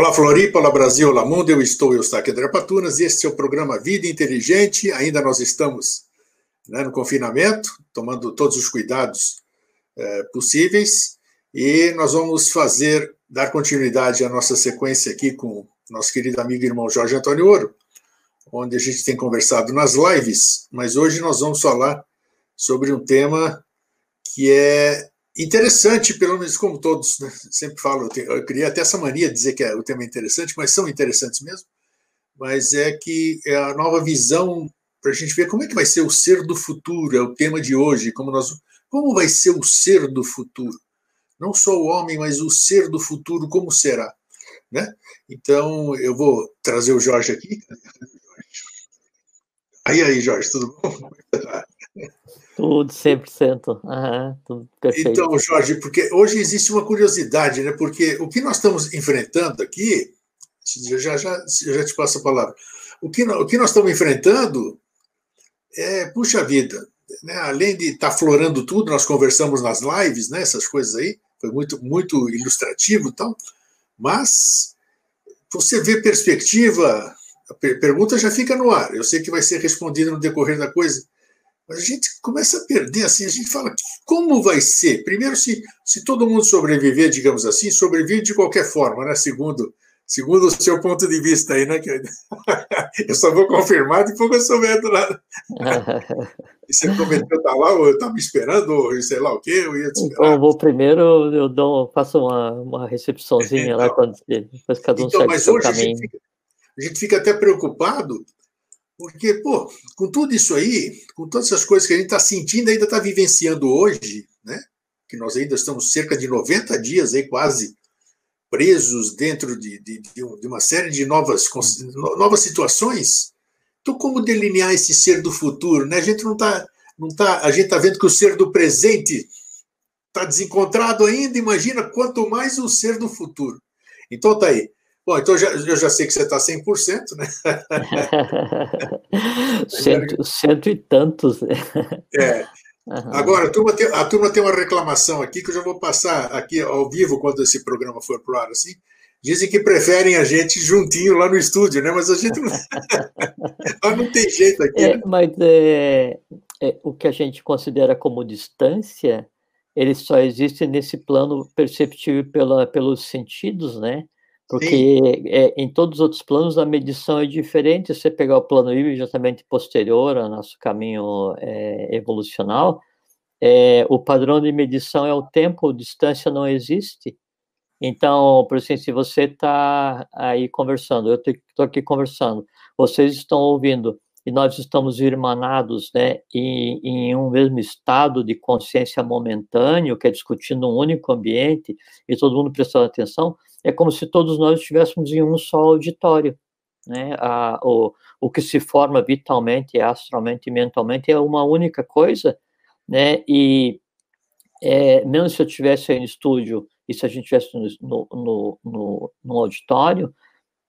Olá Floripa, olá Brasil, olá mundo, eu estou, eu estou aqui André Patunas, e este é o programa Vida Inteligente, ainda nós estamos né, no confinamento, tomando todos os cuidados é, possíveis, e nós vamos fazer, dar continuidade à nossa sequência aqui com nosso querido amigo e irmão Jorge Antônio Ouro, onde a gente tem conversado nas lives, mas hoje nós vamos falar sobre um tema que é interessante, pelo menos como todos né, sempre falam, eu, tenho, eu queria até essa mania de dizer que é, o tema é interessante, mas são interessantes mesmo, mas é que é a nova visão para a gente ver como é que vai ser o ser do futuro, é o tema de hoje, como nós, como vai ser o ser do futuro, não só o homem, mas o ser do futuro, como será, né? Então eu vou trazer o Jorge aqui. Aí aí, Jorge, tudo bom? Tudo 100%. Uhum, tudo. Então, Jorge, porque hoje existe uma curiosidade, né? Porque o que nós estamos enfrentando aqui, já, já, já te passo a palavra, o que, o que nós estamos enfrentando é, puxa vida, né? além de estar tá florando tudo, nós conversamos nas lives, né? essas coisas aí, foi muito, muito ilustrativo e tal, mas você vê perspectiva, a pergunta já fica no ar, eu sei que vai ser respondida no decorrer da coisa, mas a gente começa a perder, assim, a gente fala, como vai ser? Primeiro, se, se todo mundo sobreviver, digamos assim, sobrevive de qualquer forma, né? Segundo, segundo o seu ponto de vista aí, né? Eu só vou confirmar depois que eu souber do lado. E você prometeu estar lá, ou eu estava esperando, ou sei lá o quê, eu ia te esperar. Então, eu vou primeiro, eu dou, faço uma, uma recepçãozinha então, lá, quando, depois cada um então, segue mas hoje caminho. A gente, fica, a gente fica até preocupado, porque, pô, com tudo isso aí, com todas essas coisas que a gente está sentindo, ainda está vivenciando hoje, né? Que nós ainda estamos cerca de 90 dias aí quase presos dentro de, de, de uma série de novas, novas situações. Então, como delinear esse ser do futuro? Né? A gente não está. Não tá, a gente está vendo que o ser do presente está desencontrado ainda, imagina quanto mais o ser do futuro. Então tá aí. Bom, então já, eu já sei que você está 100%, né? cento, cento e tantos. É. Uhum. Agora, a turma, tem, a turma tem uma reclamação aqui que eu já vou passar aqui ao vivo quando esse programa for pro ar, assim. Dizem que preferem a gente juntinho lá no estúdio, né? Mas a gente não, não tem jeito aqui. É, né? Mas é, é, o que a gente considera como distância, ele só existe nesse plano perceptível pela, pelos sentidos, né? Porque é, em todos os outros planos a medição é diferente. Se você pegar o plano imediatamente posterior ao nosso caminho é, evolucional, é, o padrão de medição é o tempo, distância não existe. Então, por exemplo, se você está aí conversando, eu estou aqui conversando, vocês estão ouvindo e nós estamos irmanados né, em, em, um mesmo estado de consciência momentâneo, que é discutindo um único ambiente e todo mundo prestando atenção, é como se todos nós estivéssemos em um só auditório. Né? A, o, o que se forma vitalmente, astralmente e mentalmente é uma única coisa, né? e é, mesmo se eu estivesse aí no estúdio e se a gente estivesse no, no, no, no auditório,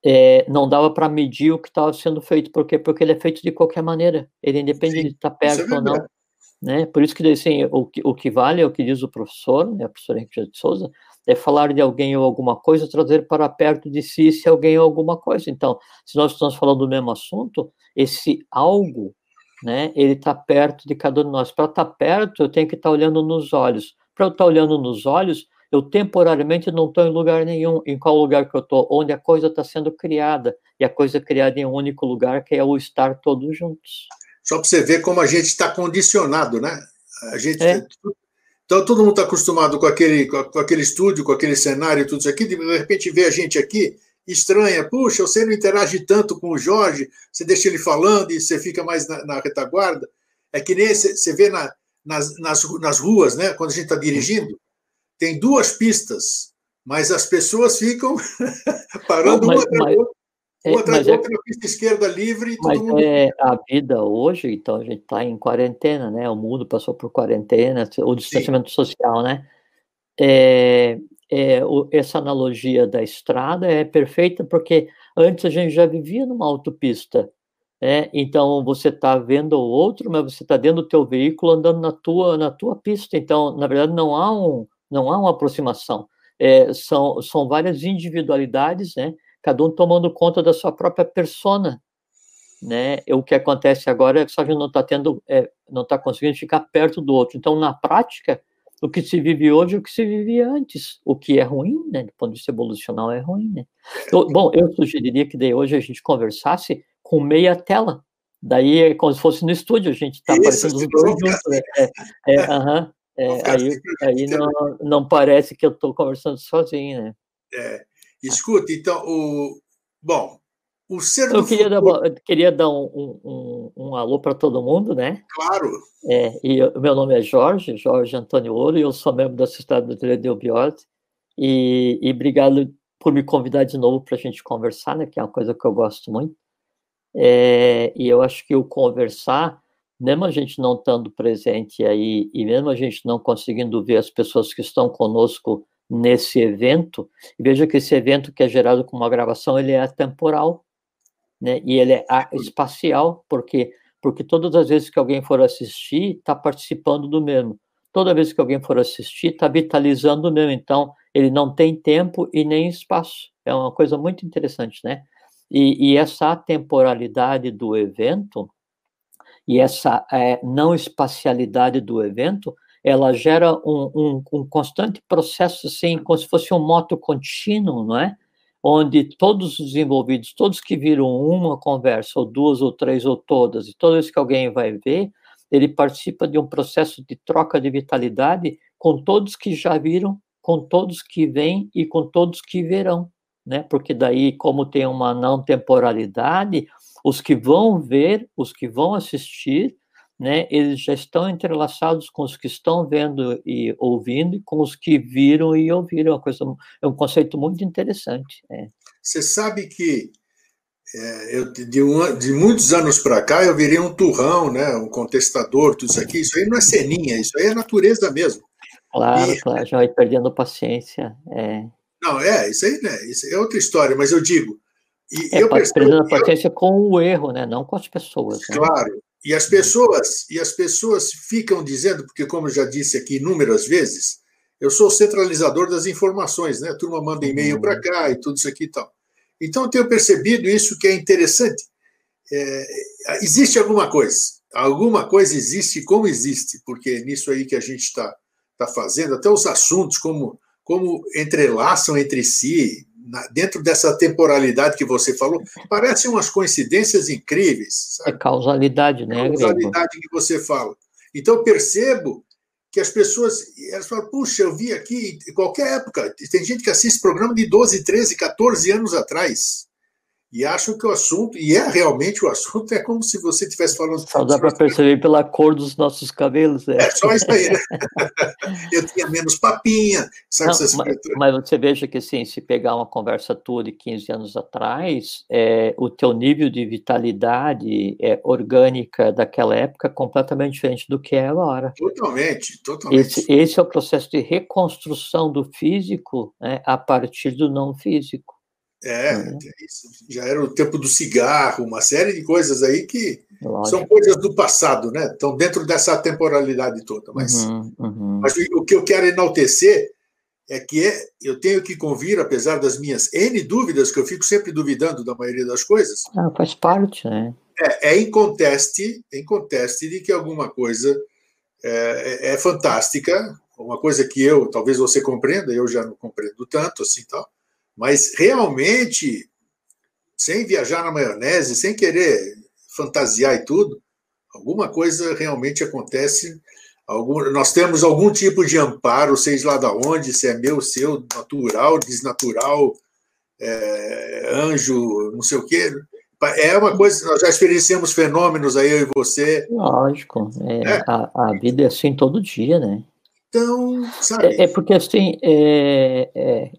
é, não dava para medir o que estava sendo feito, por quê? Porque ele é feito de qualquer maneira, ele independe Sim, de estar tá é perto é ou não. Né? Por isso que assim, o, o que vale é o que diz o professor, né, a professora Henrique de Souza, é falar de alguém ou alguma coisa, trazer para perto de si se alguém ou alguma coisa. Então, se nós estamos falando do mesmo assunto, esse algo, né, ele está perto de cada um de nós. Para estar tá perto, eu tenho que estar tá olhando nos olhos. Para eu estar tá olhando nos olhos, eu temporariamente não estou em lugar nenhum. Em qual lugar que eu estou? Onde a coisa está sendo criada. E a coisa é criada em um único lugar, que é o estar todos juntos. Só para você ver como a gente está condicionado, né? A gente é. Então, todo mundo está acostumado com aquele, com aquele estúdio, com aquele cenário, tudo isso aqui, de repente vê a gente aqui, estranha, puxa, você não interage tanto com o Jorge, você deixa ele falando e você fica mais na, na retaguarda. É que nem você, vê na, nas, nas, nas ruas, né, quando a gente está dirigindo, tem duas pistas, mas as pessoas ficam parando mas, uma mas, outra. Uma é, atrás da é outra, na pista esquerda livre. mas mundo... é a vida hoje, então a gente está em quarentena, né? O mundo passou por quarentena, o distanciamento Sim. social, né? É, é, o, essa analogia da estrada é perfeita porque antes a gente já vivia numa autopista, né? Então você está vendo o outro, mas você está dentro do teu veículo andando na tua na tua pista. Então, na verdade, não há um não há uma aproximação. é, são, são várias individualidades, né? Cada um tomando conta da sua própria persona, né? O que acontece agora é que só a gente não está tendo, é, não está conseguindo ficar perto do outro. Então, na prática, o que se vive hoje é o que se vivia antes, o que é ruim, né? Do ponto de vista evolucional é ruim, né? Eu, bom, eu sugeriria que daí hoje a gente conversasse com meia tela. Daí é como se fosse no estúdio, a gente está aparecendo os dois juntos. Né? É, é, uh -huh, é, aí aí não, não parece que eu estou conversando sozinho, né? É. Escuta, então, o... bom, o ser eu queria, futuro... dar, eu queria dar um, um, um alô para todo mundo, né? Claro. É, e o meu nome é Jorge, Jorge Antônio Ouro, e eu sou membro da Sociedade Brasileira de Eubiose. E, e obrigado por me convidar de novo para a gente conversar, né? Que é uma coisa que eu gosto muito. É, e eu acho que o conversar, mesmo a gente não estando presente aí, e mesmo a gente não conseguindo ver as pessoas que estão conosco nesse evento, veja que esse evento que é gerado com uma gravação, ele é atemporal, né? E ele é espacial, porque porque todas as vezes que alguém for assistir, está participando do mesmo. Toda vez que alguém for assistir, está vitalizando o mesmo. Então, ele não tem tempo e nem espaço. É uma coisa muito interessante, né? E, e essa temporalidade do evento e essa é, não espacialidade do evento, ela gera um, um, um, constante processo, assim, como se fosse um moto contínuo, não é? onde todos os envolvidos, todos que viram uma conversa, ou duas, ou três, ou todas, e toda vez que alguém vai ver, ele participa de um processo de troca de vitalidade com todos que já viram, com todos que vêm e com todos que verão, né? Porque daí, como tem uma não temporalidade, os que vão ver, os que vão assistir, né, eles já estão entrelaçados com os que estão vendo e ouvindo e com os que viram e ouviram. É, uma coisa, é um conceito muito interessante. É. Você sabe que é, eu, de, um, de, muitos anos para cá eu virei um turrão, né, um contestador, tudo isso aqui. Isso aí não é ceninha, isso aí é natureza mesmo. Claro, e, claro, já vai perdendo paciência. É. Não, é, isso aí né, isso é outra história, mas eu digo. E é, eu perdendo paciência eu, com o erro, né, não com as pessoas. Né? E as pessoas, e as pessoas ficam dizendo, porque como eu já disse aqui inúmeras vezes, eu sou o centralizador das informações, né? A turma manda e-mail para cá e tudo isso aqui e tal. Então eu tenho percebido isso que é interessante. É, existe alguma coisa, alguma coisa existe como existe, porque nisso aí que a gente está tá fazendo, até os assuntos como como entrelaçam entre si, na, dentro dessa temporalidade que você falou, parecem umas coincidências incríveis. Sabe? É causalidade, né? É causalidade que você fala. Então, eu percebo que as pessoas elas falam, puxa, eu vi aqui, em qualquer época, tem gente que assiste programa de 12, 13, 14 anos atrás e acham que o assunto, e é realmente o assunto, é como se você estivesse falando. Só dá para perceber pela cor dos nossos cabelos. É, é só isso aí, né? Eu tinha menos papinha, sabe? Não, mas, mas, você veja que, assim, se pegar uma conversa tua de 15 anos atrás, é, o teu nível de vitalidade é, orgânica daquela época é completamente diferente do que é agora. Totalmente, totalmente. Esse, esse é o processo de reconstrução do físico né, a partir do não físico. É, uhum. já era o tempo do cigarro, uma série de coisas aí que Lógico. são coisas do passado, né? Estão dentro dessa temporalidade toda. Mas, uhum, uhum. mas o que eu quero enaltecer é que é, eu tenho que convir, apesar das minhas N dúvidas, que eu fico sempre duvidando da maioria das coisas. Ah, faz parte, né? É, é inconteste, é inconteste de que alguma coisa é, é, é fantástica, uma coisa que eu, talvez você compreenda, eu já não compreendo tanto assim tal mas realmente, sem viajar na maionese, sem querer fantasiar e tudo, alguma coisa realmente acontece. Algum, nós temos algum tipo de amparo, seja lá da onde, se é meu, seu, natural, desnatural, é, anjo, não sei o quê. É uma coisa, nós já experienciamos fenômenos aí, eu e você. Lógico, é, é. A, a, vida é assim todo dia, né? Então, sabe. É, é porque assim, é,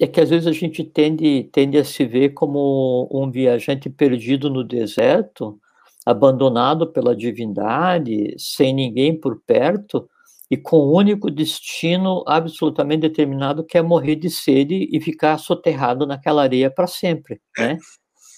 é que às vezes a gente tende, tende a se ver como um viajante perdido no deserto, abandonado pela divindade, sem ninguém por perto, e com o um único destino absolutamente determinado que é morrer de sede e ficar soterrado naquela areia para sempre, né?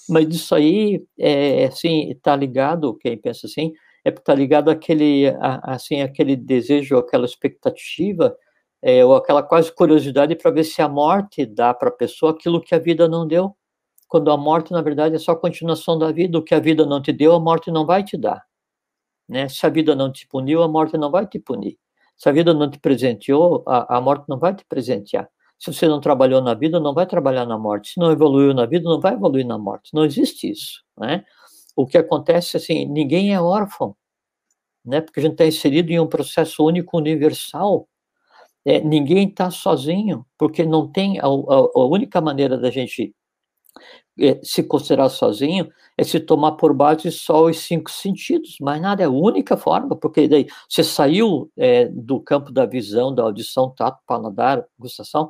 Mas isso aí, é, assim, está ligado, quem pensa assim, é está ligado àquele, assim, aquele desejo, aquela expectativa é, ou aquela quase curiosidade para ver se a morte dá para a pessoa aquilo que a vida não deu. Quando a morte, na verdade, é só a continuação da vida. O que a vida não te deu, a morte não vai te dar. Né? Se a vida não te puniu, a morte não vai te punir. Se a vida não te presenteou, a, a morte não vai te presentear. Se você não trabalhou na vida, não vai trabalhar na morte. Se não evoluiu na vida, não vai evoluir na morte. Não existe isso, né? O que acontece, assim, ninguém é órfão, né? Porque a gente está inserido em um processo único, universal. É, ninguém está sozinho, porque não tem a, a, a única maneira da gente é, se considerar sozinho é se tomar por base só os cinco sentidos, mas nada, é a única forma, porque daí você saiu é, do campo da visão, da audição, tato, paladar, gustação,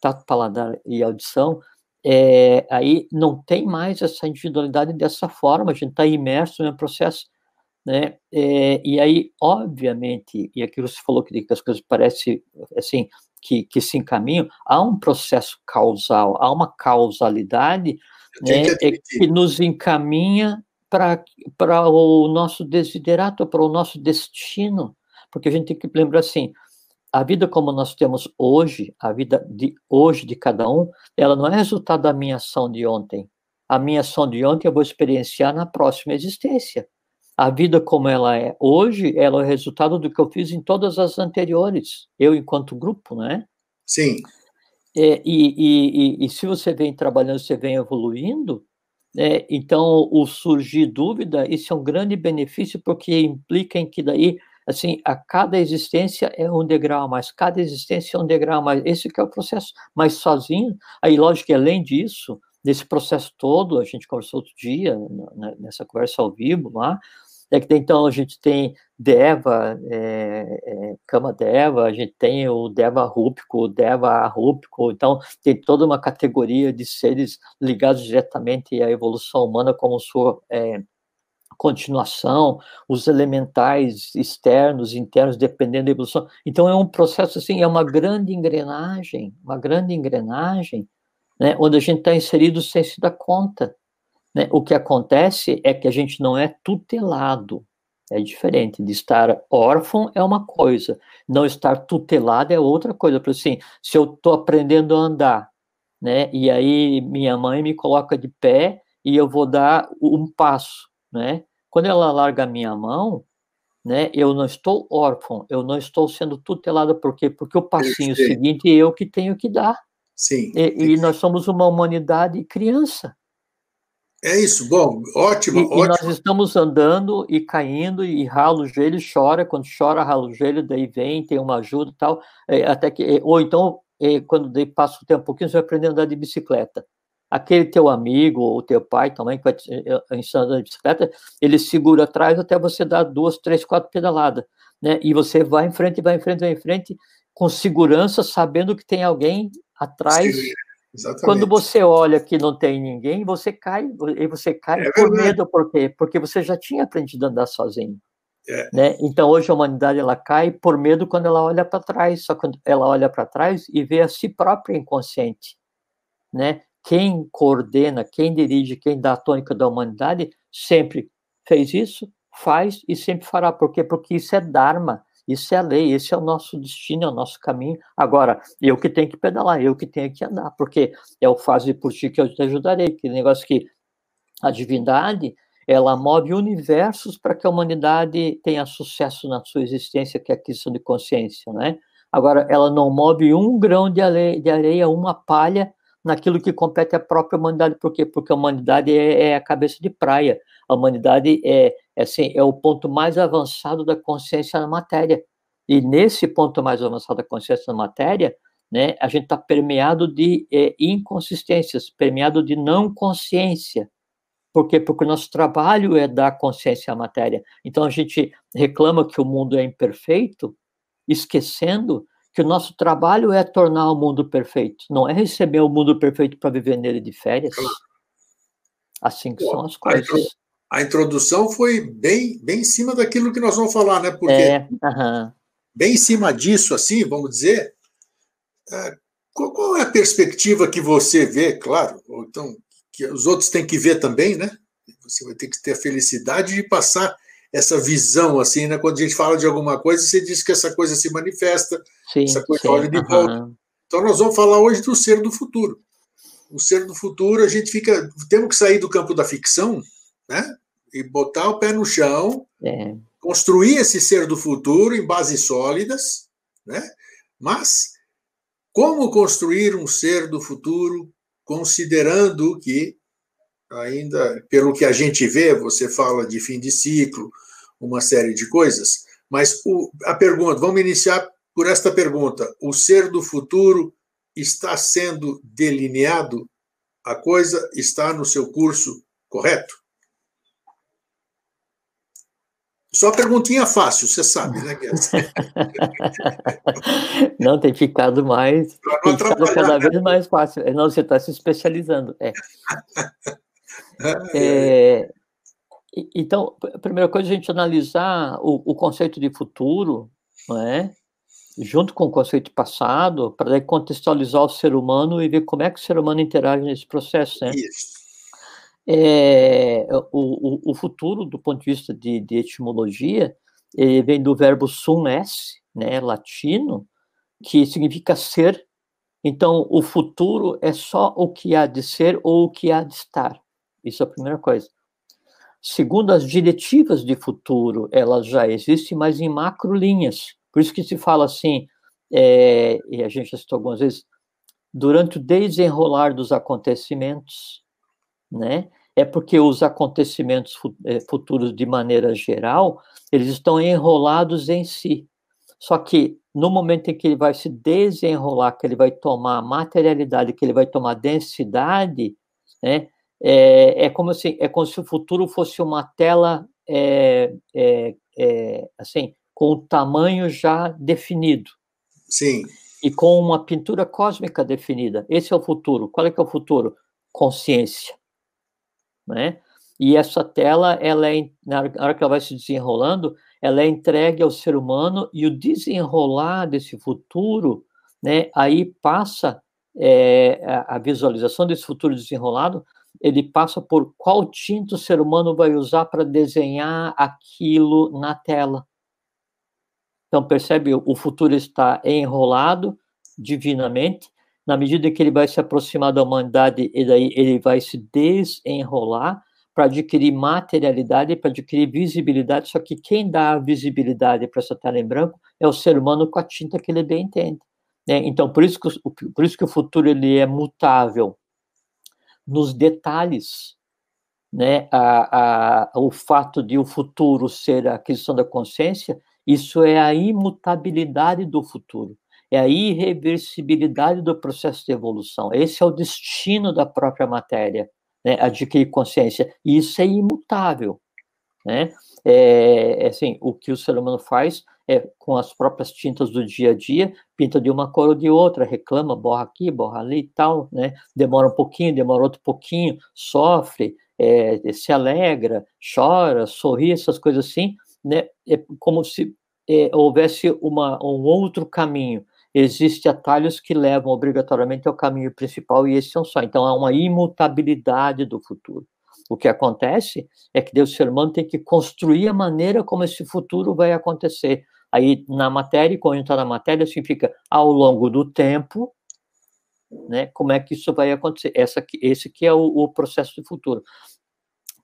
tato, paladar e audição, é, aí não tem mais essa individualidade dessa forma, a gente está imerso um processo, né, é, e aí, obviamente, e aquilo que você falou que, que as coisas parecem, assim, que, que se encaminham, há um processo causal, há uma causalidade né, que, que nos encaminha para o nosso desiderato, para o nosso destino, porque a gente tem que lembrar assim, a vida como nós temos hoje, a vida de hoje de cada um, ela não é resultado da minha ação de ontem. A minha ação de ontem eu vou experienciar na próxima existência. A vida como ela é hoje, ela é resultado do que eu fiz em todas as anteriores, eu enquanto grupo, né? Sim. É, e, e, e, e, se você vem trabalhando, você vem evoluindo, é, então o surgir dúvida, isso é um grande benefício, porque implica em que daí, assim, a cada existência é um degrau a mais, cada existência é um degrau a mais, esse que é o processo, mas sozinho, aí lógico que além disso, nesse processo todo, a gente conversou outro dia, nessa conversa ao vivo lá, é que então a gente tem Deva, é, é, Kama Deva, a gente tem o Deva Rúpico, o Deva Rúpico, então tem toda uma categoria de seres ligados diretamente à evolução humana como sua é, continuação, os elementais externos, internos, dependendo da evolução. Então é um processo assim, é uma grande engrenagem, uma grande engrenagem, né, onde a gente está inserido sem se dar conta. Né? O que acontece é que a gente não é tutelado. É diferente de estar órfão é uma coisa, não estar tutelado é outra coisa. Por assim, se eu estou aprendendo a andar, né, e aí minha mãe me coloca de pé e eu vou dar um passo, né? Quando ela larga a minha mão, né, eu não estou órfão, eu não estou sendo tutelado, por quê? Porque o passinho seguinte é eu que tenho que dar. Sim. E, e nós somos uma humanidade criança. É isso, bom, ótimo, e, ótimo. E nós estamos andando e caindo e rala o joelho, chora, quando chora, rala o joelho, daí vem, tem uma ajuda e tal, é, até que, é, ou então, é, quando daí passa o tempo um pouquinho, você vai aprender a andar de bicicleta. Aquele teu amigo ou teu pai também, que vai te a andar de bicicleta, ele segura atrás até você dar duas, três, quatro pedaladas, né? E você vai em frente, vai em frente, vai em frente, com segurança, sabendo que tem alguém atrás Sim Exatamente. Quando você olha que não tem ninguém, você cai, e você cai é por medo, por quê? Porque você já tinha aprendido a andar sozinho. É. Né? Então hoje a humanidade ela cai por medo quando ela olha para trás, só quando ela olha para trás e vê a si própria inconsciente, né? Quem coordena, quem dirige, quem dá a tônica da humanidade sempre fez isso, faz e sempre fará. Por quê? Porque isso é dharma, isso é a lei, esse é o nosso destino, é o nosso caminho. Agora, eu que tenho que pedalar, eu que tenho que andar, porque é o faze por ti que eu te ajudarei. Que negócio que a divindade, ela move universos para que a humanidade tenha sucesso na sua existência, que é a questão de consciência, né? Agora, ela não move um grão de areia, de areia uma palha naquilo que compete à própria humanidade. Por quê? Porque a humanidade é, é a cabeça de praia. A humanidade é, é, assim, é o ponto mais avançado da consciência na matéria. E nesse ponto mais avançado da consciência na matéria, né, a gente está permeado de é, inconsistências, permeado de não consciência. Por quê? Porque o nosso trabalho é dar consciência à matéria. Então a gente reclama que o mundo é imperfeito, esquecendo que o nosso trabalho é tornar o mundo perfeito, não é receber o mundo perfeito para viver nele de férias. Assim que Pô, são as coisas a introdução foi bem, bem em cima daquilo que nós vamos falar, né? Porque é, uh-huh. bem em cima disso, assim, vamos dizer, é, qual, qual, é a perspectiva que você vê, claro, ou então que os outros têm que ver também, né? Você vai ter que ter a felicidade de passar essa visão, assim, né? Quando a gente fala de alguma coisa, você diz que essa coisa se manifesta, sim, essa coisa sim, olha de volta. Então, nós vamos falar hoje do ser do futuro. O ser do futuro, a gente fica. Temos que sair do campo da ficção, né? E botar o pé no chão, é. construir esse ser do futuro em bases sólidas, né? Mas como construir um ser do futuro, considerando que, ainda pelo que a gente vê, você fala de fim de ciclo, uma série de coisas, mas o, a pergunta, vamos iniciar por esta pergunta: o ser do futuro está sendo delineado? A coisa está no seu curso correto? Só perguntinha fácil, você sabe, né? Não, tem ficado mais. Tem ficado cada né? vez mais fácil. É, não, você está se especializando. É. é, então, a primeira coisa é a gente analisar o, o conceito de futuro, não é? junto com o conceito passado, para contextualizar o ser humano e ver como é que o ser humano interage nesse processo. Né? Isso. É, o, o, o, futuro, do ponto de vista de, de etimologia, vem do verbo sum esse, né, latino, que significa ser. Então, o futuro é só o que há de ser ou o que há de estar. Isso é a primeira coisa. Segundo as diretivas de futuro, elas já existem, mas em macro linhas. Por isso que se fala assim, é, e a gente já citou algumas vezes, durante o desenrolar dos acontecimentos, né? É porque os acontecimentos eh, futuros, de maneira geral, eles estão enrolados em si. Só que no momento em que ele vai se desenrolar, que ele vai tomar materialidade, que ele vai tomar densidade, né? É, é como assim, é como se o futuro fosse uma tela, é, é, é, assim, com o tamanho já definido. Sim. E com uma pintura cósmica definida. Esse é o futuro. Qual é que é o futuro? Consciência né? E essa tela, ela é, na hora que ela vai se desenrolando, ela é entregue ao ser humano e o desenrolar desse futuro, né? Aí passa é, a visualização desse futuro desenrolado, ele passa por qual tinta o ser humano vai usar para desenhar aquilo na tela. Então, percebe, o futuro está enrolado divinamente, na medida que ele vai se aproximar da humanidade, e daí ele vai se desenrolar para adquirir materialidade, para adquirir visibilidade, só que quem dá a visibilidade para essa tela em branco é o ser humano com a tinta que ele bem entende. Né? Então, por isso, que, por isso que o futuro ele é mutável nos detalhes, né? A, a, o fato de o futuro ser a aquisição da consciência, isso é a imutabilidade do futuro é a irreversibilidade do processo de evolução. Esse é o destino da própria matéria, né? adquirir consciência. E isso é imutável. Né? É, é, assim, o que o ser humano faz é com as próprias tintas do dia a dia, pinta de uma cor ou de outra, reclama, borra aqui, borra ali e tal, né? Demora um pouquinho, demora outro pouquinho, sofre, é, se alegra, chora, sorri, essas coisas assim, né? É como se é, houvesse uma, um outro caminho existem atalhos que levam obrigatoriamente ao caminho principal e esse é um só. Então há uma imutabilidade do futuro. O que acontece é que Deus ser humano tem que construir a maneira como esse futuro vai acontecer. Aí na matéria, está na matéria, significa ao longo do tempo, né? Como é que isso vai acontecer? Essa, esse que é o, o processo de futuro.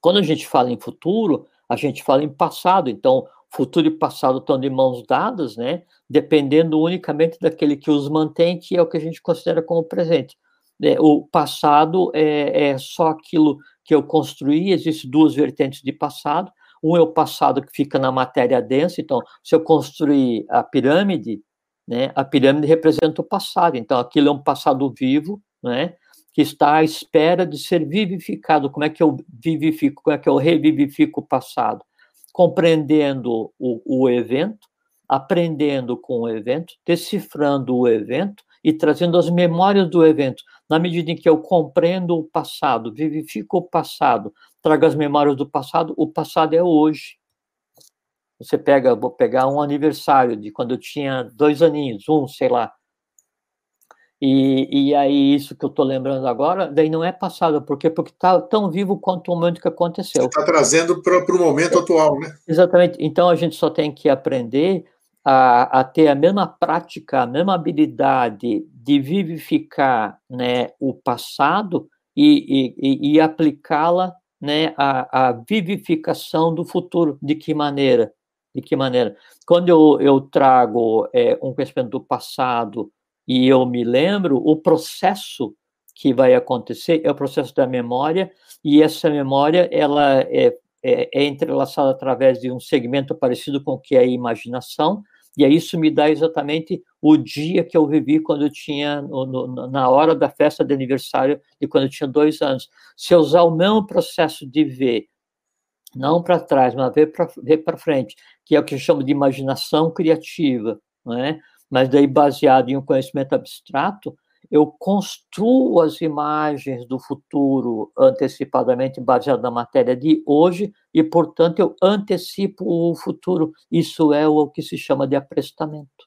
Quando a gente fala em futuro, a gente fala em passado. Então, futuro e passado estão de mãos dadas, né? Dependendo unicamente daquele que os mantém, que é o que a gente considera como presente. É, o passado é, é só aquilo que eu construí, existem duas vertentes de passado. Um é o passado que fica na matéria densa, então, se eu construir a pirâmide, né, a pirâmide representa o passado, então aquilo é um passado vivo, né, que está à espera de ser vivificado. Como é que eu vivifico, como é que eu revivifico o passado? compreendendo o, o evento, aprendendo com o evento, decifrando o evento e trazendo as memórias do evento. Na medida em que eu compreendo o passado, vivifico o passado, trago as memórias do passado, o passado é hoje. Você pega, vou pegar um aniversário de quando eu tinha dois aninhos, um, sei lá. E, e aí, isso que eu estou lembrando agora, daí não é passado, por quê? Porque está tão vivo quanto o momento que aconteceu. Está trazendo para o momento atual, né? Exatamente. Então, a gente só tem que aprender a, a ter a mesma prática, a mesma habilidade de vivificar né, o passado e, e, e aplicá-la né, à, à vivificação do futuro. De que maneira? De que maneira? Quando eu, eu trago é, um conhecimento do passado e eu me lembro, o processo que vai acontecer é o processo da memória, e essa memória ela é, é, é entrelaçada através de um segmento parecido com o que é a imaginação, e aí isso me dá exatamente o dia que eu vivi quando eu tinha, no, no, na hora da festa de aniversário, de quando eu tinha dois anos. Se eu usar o mesmo processo de ver, não para trás, mas ver para frente, que é o que eu chamo de imaginação criativa, não é? mas daí baseado em um conhecimento abstrato, eu construo as imagens do futuro antecipadamente baseado na matéria de hoje e, portanto, eu antecipo o futuro. Isso é o que se chama de aprestamento.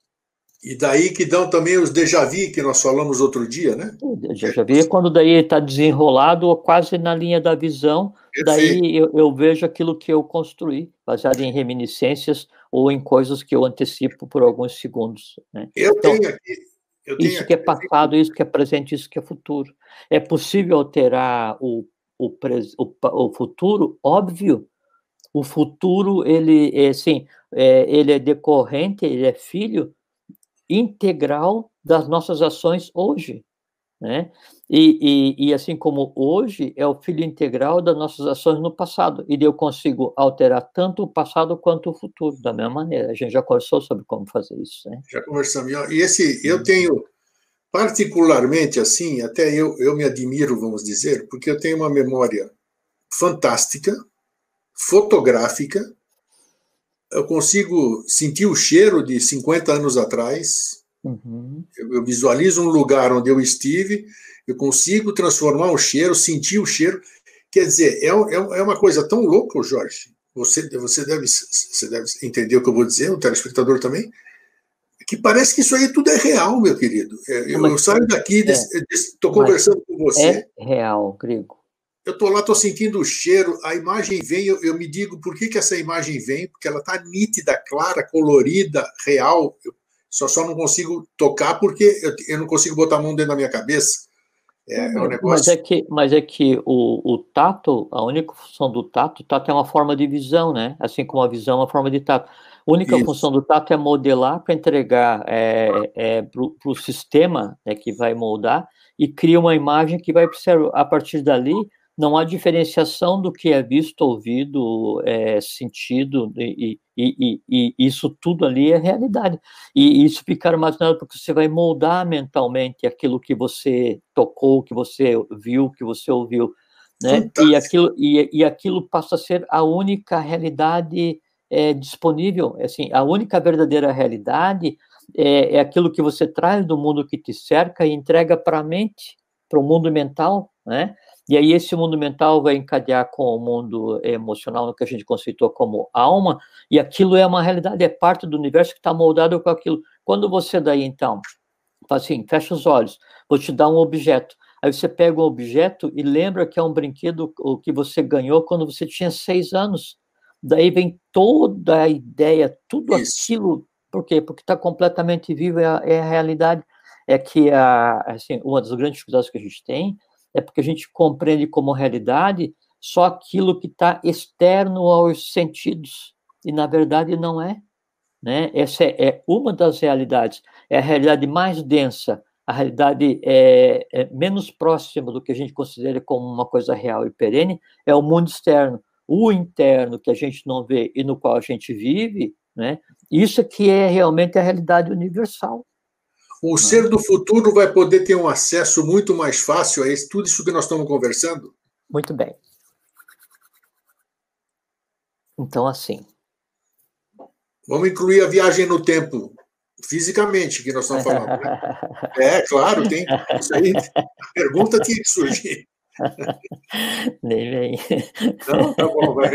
E daí que dão também os déjà vu que nós falamos outro dia, né? O déjà vu é quando daí está desenrolado ou quase na linha da visão, Perfeito. daí eu, eu, vejo aquilo que eu construí, baseado em reminiscências ou em coisas que eu antecipo por alguns segundos. Né? Eu então, tenho aqui. Tenho isso que é passado, isso que é presente, isso que é futuro. É possível alterar o, o, o, o futuro? Óbvio. O futuro, ele é, assim, é, ele é decorrente, ele é filho integral das nossas ações hoje. Né? E, e, e, assim como hoje é o filho integral das nossas ações no passado, e eu consigo alterar tanto o passado quanto o futuro, da mesma maneira. A gente já conversou sobre como fazer isso. Né? Já conversamos. E esse, eu tenho, particularmente assim, até eu, eu me admiro, vamos dizer, porque eu tenho uma memória fantástica, fotográfica, eu consigo sentir o cheiro de 50 anos atrás. Uhum. Eu, eu, visualizo um lugar onde eu estive, eu consigo transformar o cheiro, sentir o cheiro. Quer dizer, é, é, é uma coisa tão louca, Jorge. Você, você, deve, você deve entender o que eu vou dizer, o telespectador também, que parece que isso aí tudo é real, meu querido. É, eu, eu saio daqui, estou é, conversando com você. É real, Grego eu estou lá, estou sentindo o cheiro, a imagem vem, eu, eu, me digo por que, que essa imagem vem, porque ela está nítida, clara, colorida, real. Eu só, só não consigo tocar porque eu, eu não consigo botar a mão dentro da minha cabeça. É, é um negócio... Mas é que, mas é que o, o tato, a única função do tato, o tato é uma forma de visão, né? Assim como a visão é uma forma de tato. A única Isso. função do tato é modelar para entregar é, é, para o sistema né, que vai moldar e cria uma imagem que vai, a partir dali, não há diferenciação do que é visto, ouvido, é, sentido, e, e, e, e, isso tudo ali é realidade. E isso fica armazenado porque você vai moldar mentalmente aquilo que você tocou, que você viu, que você ouviu. Né? E, aquilo, e, e aquilo passa a ser a única realidade é, disponível, assim, a única verdadeira realidade é, é aquilo que você traz do mundo que te cerca e entrega para a mente, para o mundo mental, né? E aí esse mundo mental vai encadear com o mundo emocional, no que a gente conceitou como alma, e aquilo é uma realidade, é parte do universo que está moldado com aquilo. Quando você daí, então, faz assim, fecha os olhos, vou te dar um objeto. Aí você pega um objeto e lembra que é um brinquedo o que você ganhou quando você tinha seis anos. Daí vem toda a ideia, tudo Isso. aquilo. Por quê? Porque está completamente vivo, é a, é a realidade. É que a, assim, uma das grandes dificuldades que a gente tem é porque a gente compreende como realidade só aquilo que está externo aos sentidos, e na verdade não é. Né? Essa é, é uma das realidades, é a realidade mais densa, a realidade é, é, menos próxima do que a gente considera como uma coisa real e perene, é o mundo externo. O interno, que a gente não vê e no qual a gente vive, né? isso que é realmente a realidade universal. O ser do futuro vai poder ter um acesso muito mais fácil a esse, tudo isso que nós estamos conversando? Muito bem. Então, assim. Vamos incluir a viagem no tempo, fisicamente, que nós estamos falando. Né? É, claro, tem. Isso aí, a pergunta tinha que surgir. Nem vem. Não, tá bom, vai.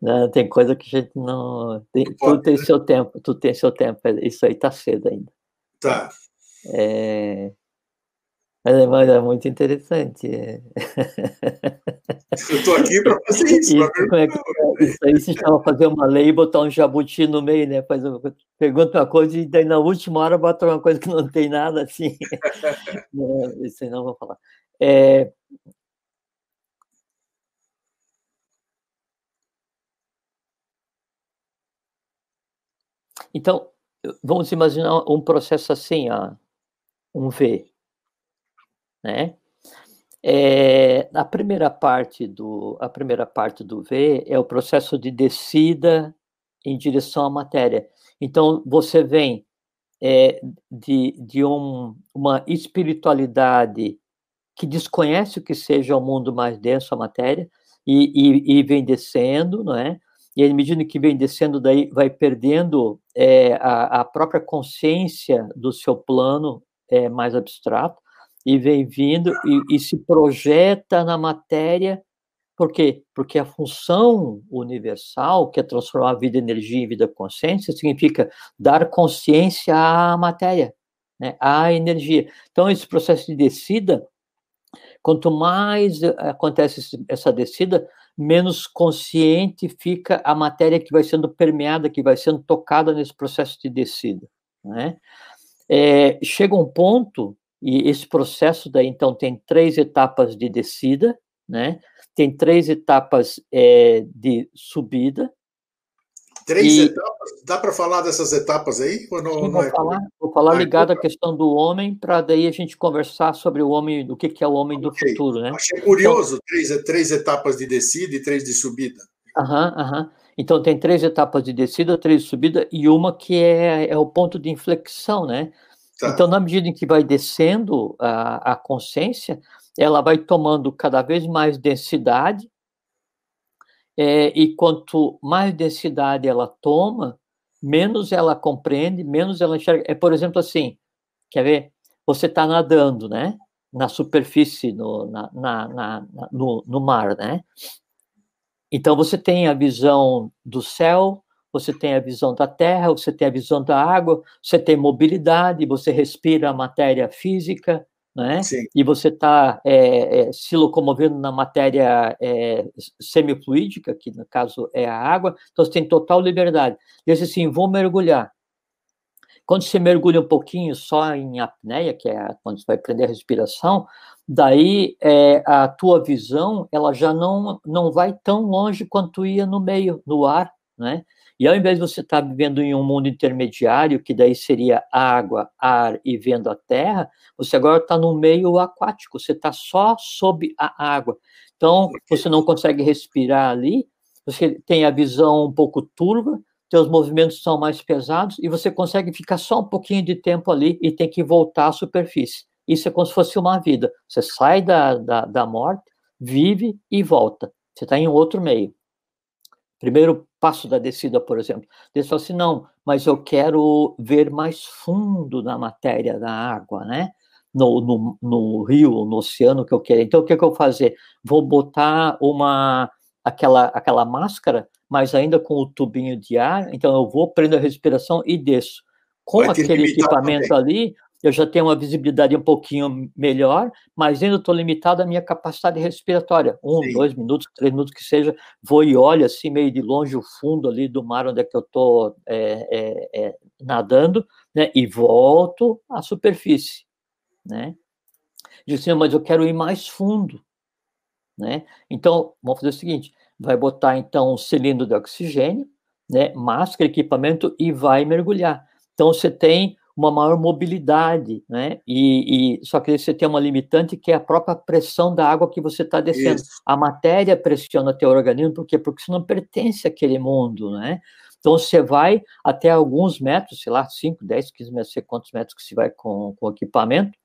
Não, tem coisa que a gente não. Tem, tudo tem seu tempo, tudo tem seu tempo. Isso aí tá cedo ainda. Tá. É, É, mas é muito interessante. Eu estou aqui para fazer isso. Isso, é que, isso aí se chama fazer uma lei e botar um jabuti no meio, né? Faz uma, pergunta uma coisa e daí na última hora bota uma coisa que não tem nada assim. não, isso aí não vou falar. É, Então, vamos imaginar um processo assim, ó, um V, né? É, a primeira parte do a primeira parte do V é o processo de descida em direção à matéria. Então você vem é, de, de um, uma espiritualidade que desconhece o que seja o mundo mais denso, a matéria, e, e, e vem descendo, não é? E à medida que vem descendo, daí vai perdendo é, a, a, própria consciência do seu plano é, mais abstrato e vem vindo e, e, se projeta na matéria. Por quê? Porque a função universal, que é transformar a vida em energia em vida consciência, significa dar consciência à matéria, né, à energia. Então, esse processo de descida, quanto mais acontece essa descida, menos consciente fica a matéria que vai sendo permeada, que vai sendo tocada nesse processo de descida. Né? É, chega um ponto, e esse processo daí, então, tem três etapas de descida, né? tem três etapas é, de subida, Três e... etapas? Dá para falar dessas etapas aí? Ou não, Sim, vou, é... falar, vou falar ah, ligado então... à questão do homem, para daí a gente conversar sobre o homem, o que, que é o homem okay. do futuro, né? Achei curioso, então... três, três etapas de descida e três de subida. Aham, aham. Então tem três etapas de descida, três de subida e uma que é, é o ponto de inflexão, né? Tá. Então, na medida em que vai descendo a, a consciência, ela vai tomando cada vez mais densidade, é, e quanto mais densidade ela toma, menos ela compreende, menos ela enxerga. É, por exemplo, assim, quer ver? Você está nadando, né? Na superfície, no, na, na, na, no, no mar, né? Então, você tem a visão do céu, você tem a visão da terra, você tem a visão da água, você tem mobilidade, você respira a matéria física, né? Sim. E você está é, é, se locomovendo na matéria é, semifluídica, que no caso é a água, então você tem total liberdade. Diz assim, vou mergulhar. Quando você mergulha um pouquinho só em apneia, que é quando você vai prender a respiração, daí é, a tua visão ela já não, não vai tão longe quanto ia no meio, no ar, né? E ao invés de você estar tá vivendo em um mundo intermediário, que daí seria água, ar e vendo a terra, você agora está no meio aquático, você está só sob a água. Então, você não consegue respirar ali, você tem a visão um pouco turva, seus movimentos são mais pesados e você consegue ficar só um pouquinho de tempo ali e tem que voltar à superfície. Isso é como se fosse uma vida. Você sai da, da, da morte, vive e volta. Você está em outro meio. Primeiro passo da descida, por exemplo. Falou assim, não, mas eu quero ver mais fundo na matéria da água, né? No, no, no rio, no oceano que eu quero. Então, o que, que eu vou fazer? Vou botar uma aquela, aquela máscara, mas ainda com o tubinho de ar, então eu vou prendo a respiração e desço. Com aquele equipamento também. ali, eu já tenho uma visibilidade um pouquinho melhor, mas ainda estou limitado à minha capacidade respiratória. Um, Sim. dois minutos, três minutos que seja, vou e olho assim, meio de longe, o fundo ali do mar onde é que eu estou é, é, é, nadando, né, e volto à superfície, né. Diz assim, mas eu quero ir mais fundo, né. Então, vamos fazer o seguinte, vai botar então um cilindro de oxigênio, né, máscara, equipamento e vai mergulhar. Então, você tem uma maior mobilidade, né? E, e, só que você tem uma limitante que é a própria pressão da água que você está descendo. Isso. A matéria pressiona teu organismo, por quê? Porque você não pertence àquele mundo, né? Então você vai até alguns metros, sei lá, 5, 10, 15 metros, sei quantos metros que você vai com, com o equipamento,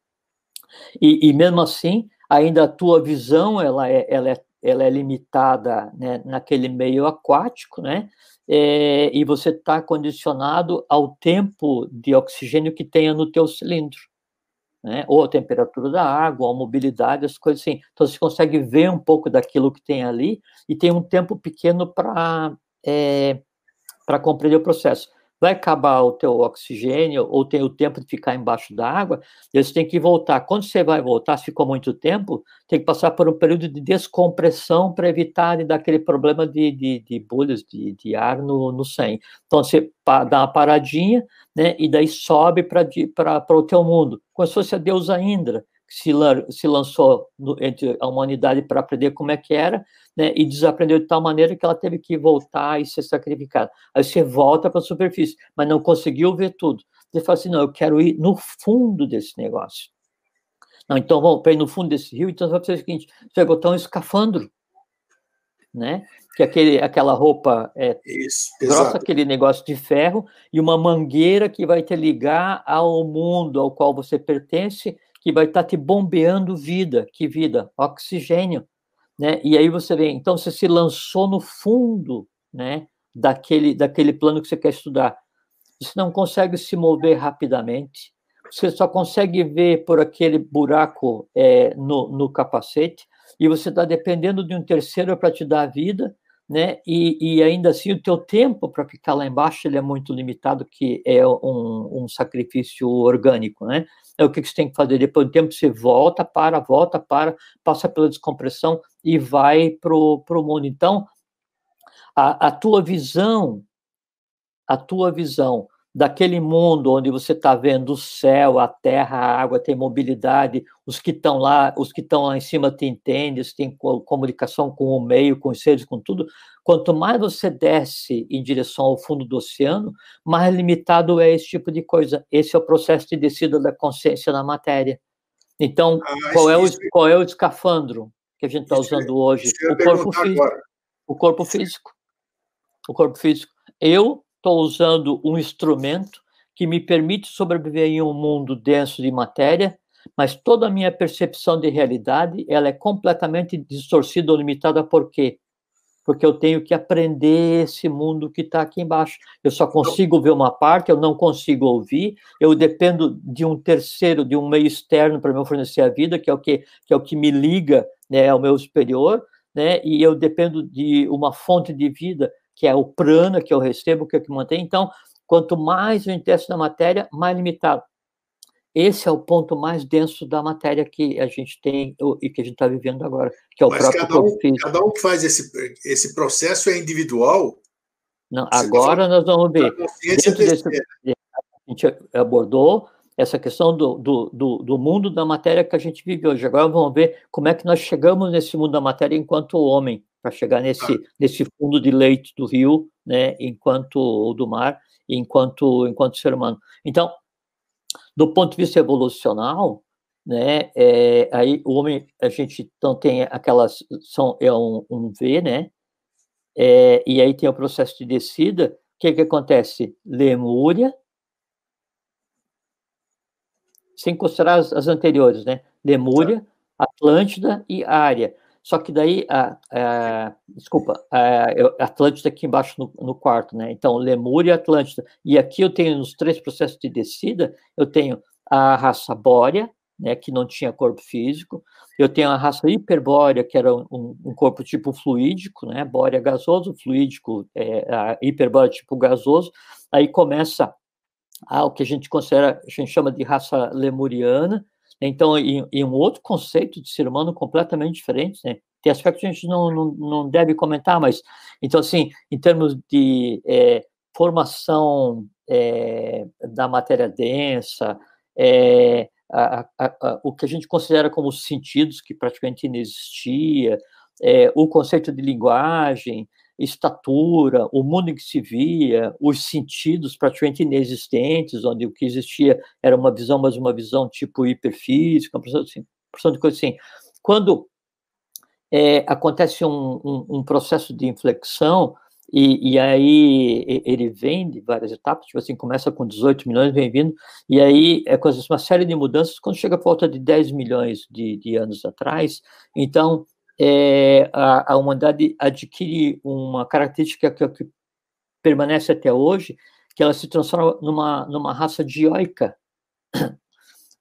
e, e mesmo assim, ainda a tua visão ela é, ela é, ela é limitada né, naquele meio aquático, né? é, e você está condicionado ao tempo de oxigênio que tenha no teu cilindro, né? ou a temperatura da água, a mobilidade, as coisas assim. Então, você consegue ver um pouco daquilo que tem ali e tem um tempo pequeno para é, para compreender o processo. Vai acabar o teu oxigênio ou tem o tempo de ficar embaixo da água, eles têm que voltar. Quando você vai voltar, se ficou muito tempo, tem que passar por um período de descompressão para evitar de dar aquele problema de, de, de bolhas de, de ar no, no sangue. Então, você dá uma paradinha, né, e daí sobe para o teu mundo, como se fosse a deusa Indra, se, se lançou no, entre a humanidade para aprender como é que era, né, e desaprendeu de tal maneira que ela teve que voltar e ser sacrificada. Aí você volta para a superfície, mas não conseguiu ver tudo. Você fala assim, não, eu quero ir no fundo desse negócio. Não, então vamos para ir no fundo desse rio, então você vai fazer o seguinte, você vai botar um escafandro, né? Que é aquele, aquela roupa é, Isso, grossa, aquele negócio de ferro, e uma mangueira que vai te ligar ao mundo ao qual você pertence, que vai estar tá te bombeando vida. Que vida? Oxigênio. Né? E aí você vê, então você se lançou no fundo né, daquele, daquele plano que você quer estudar. Você não consegue se mover rapidamente, você só consegue ver por aquele buraco é, no, no capacete, e você está dependendo de um terceiro para te dar a vida, né? E, e ainda assim o teu tempo para ficar lá embaixo ele é muito limitado, que é um, um sacrifício orgânico, né? É o que você tem que fazer depois do tempo você volta, para, volta, para, passa pela descompressão e vai para o mundo. Então, a, a tua visão, a tua visão daquele mundo onde você está vendo o céu, a terra, a água, tem mobilidade, os que estão lá, os que estão lá em cima te entendem, você tem comunicação com o meio, com os seres, com tudo. Quanto mais você desce em direção ao fundo do oceano, mais limitado é esse tipo de coisa. Esse é o processo de descida da consciência na matéria. Então, ah, qual, é o, qual é o escafandro que a gente está usando hoje? O corpo físico. Agora. O corpo físico. O corpo físico. Eu estou usando um instrumento que me permite sobreviver em um mundo denso de matéria, mas toda a minha percepção de realidade ela é completamente distorcida ou limitada por quê? Porque eu tenho que aprender esse mundo que está aqui embaixo. Eu só consigo ver uma parte, eu não consigo ouvir, eu dependo de um terceiro, de um meio externo para me fornecer a vida, que é o que, que, é o que me liga né, ao meu superior, né, e eu dependo de uma fonte de vida que é o prana que eu recebo, que é o que mantém. Então, quanto mais eu intesto na matéria, mais limitado. Esse é o ponto mais denso da matéria que a gente tem e que a gente está vivendo agora, que é o Mas próprio cada um. Cada um que faz esse, esse processo é individual? Não, agora nós vamos ver. Dentro desse, a gente abordou essa questão do, do, do, do, mundo da matéria que a gente vive hoje. Agora vamos ver como é que nós chegamos nesse mundo da matéria enquanto homem para chegar nesse, ah. nesse fundo de leite do rio, né, enquanto ou do mar, enquanto enquanto ser humano. Então, do ponto de vista evolucional, né, é, aí o homem a gente então tem aquelas são é um, um V, né, é, e aí tem o processo de descida. O que que acontece? Lemúria, sem considerar as, as anteriores, né? Lemúria, tá. Atlântida e Área. Só que daí, a, a desculpa, a, Atlântida aqui embaixo no, no, quarto, né? Então, Lemúria e Atlântida. E aqui eu tenho nos três processos de descida, eu tenho a raça bórea, né, que não tinha corpo físico. Eu tenho a raça hiperbórea, que era um, um corpo tipo fluídico, né? Bórea gasoso, fluídico, é, a hiperbórea tipo gasoso. Aí começa o que a gente considera, a gente chama de raça lemuriana, então, e, e, um outro conceito de ser humano completamente diferente, né? Tem aspectos que a gente não, não, não deve comentar, mas, então, assim, em termos de é, formação é, da matéria densa, é, a, a, a, o que a gente considera como sentidos, que praticamente inexistia, é, o conceito de linguagem, estatura, o mundo em que se via, os sentidos praticamente inexistentes, onde o que existia era uma visão, mas uma visão tipo hiperfísica, uma porção, assim, uma de coisa assim. Quando é, acontece um, um, um, processo de inflexão, e, e, aí ele vem de várias etapas, tipo assim, começa com 18 milhões, vem vindo, e aí é uma série de mudanças, quando chega a volta de 10 milhões de, de anos atrás, então é, a, a, humanidade adquire uma característica que, que, permanece até hoje, que ela se transforma numa, numa raça dioica.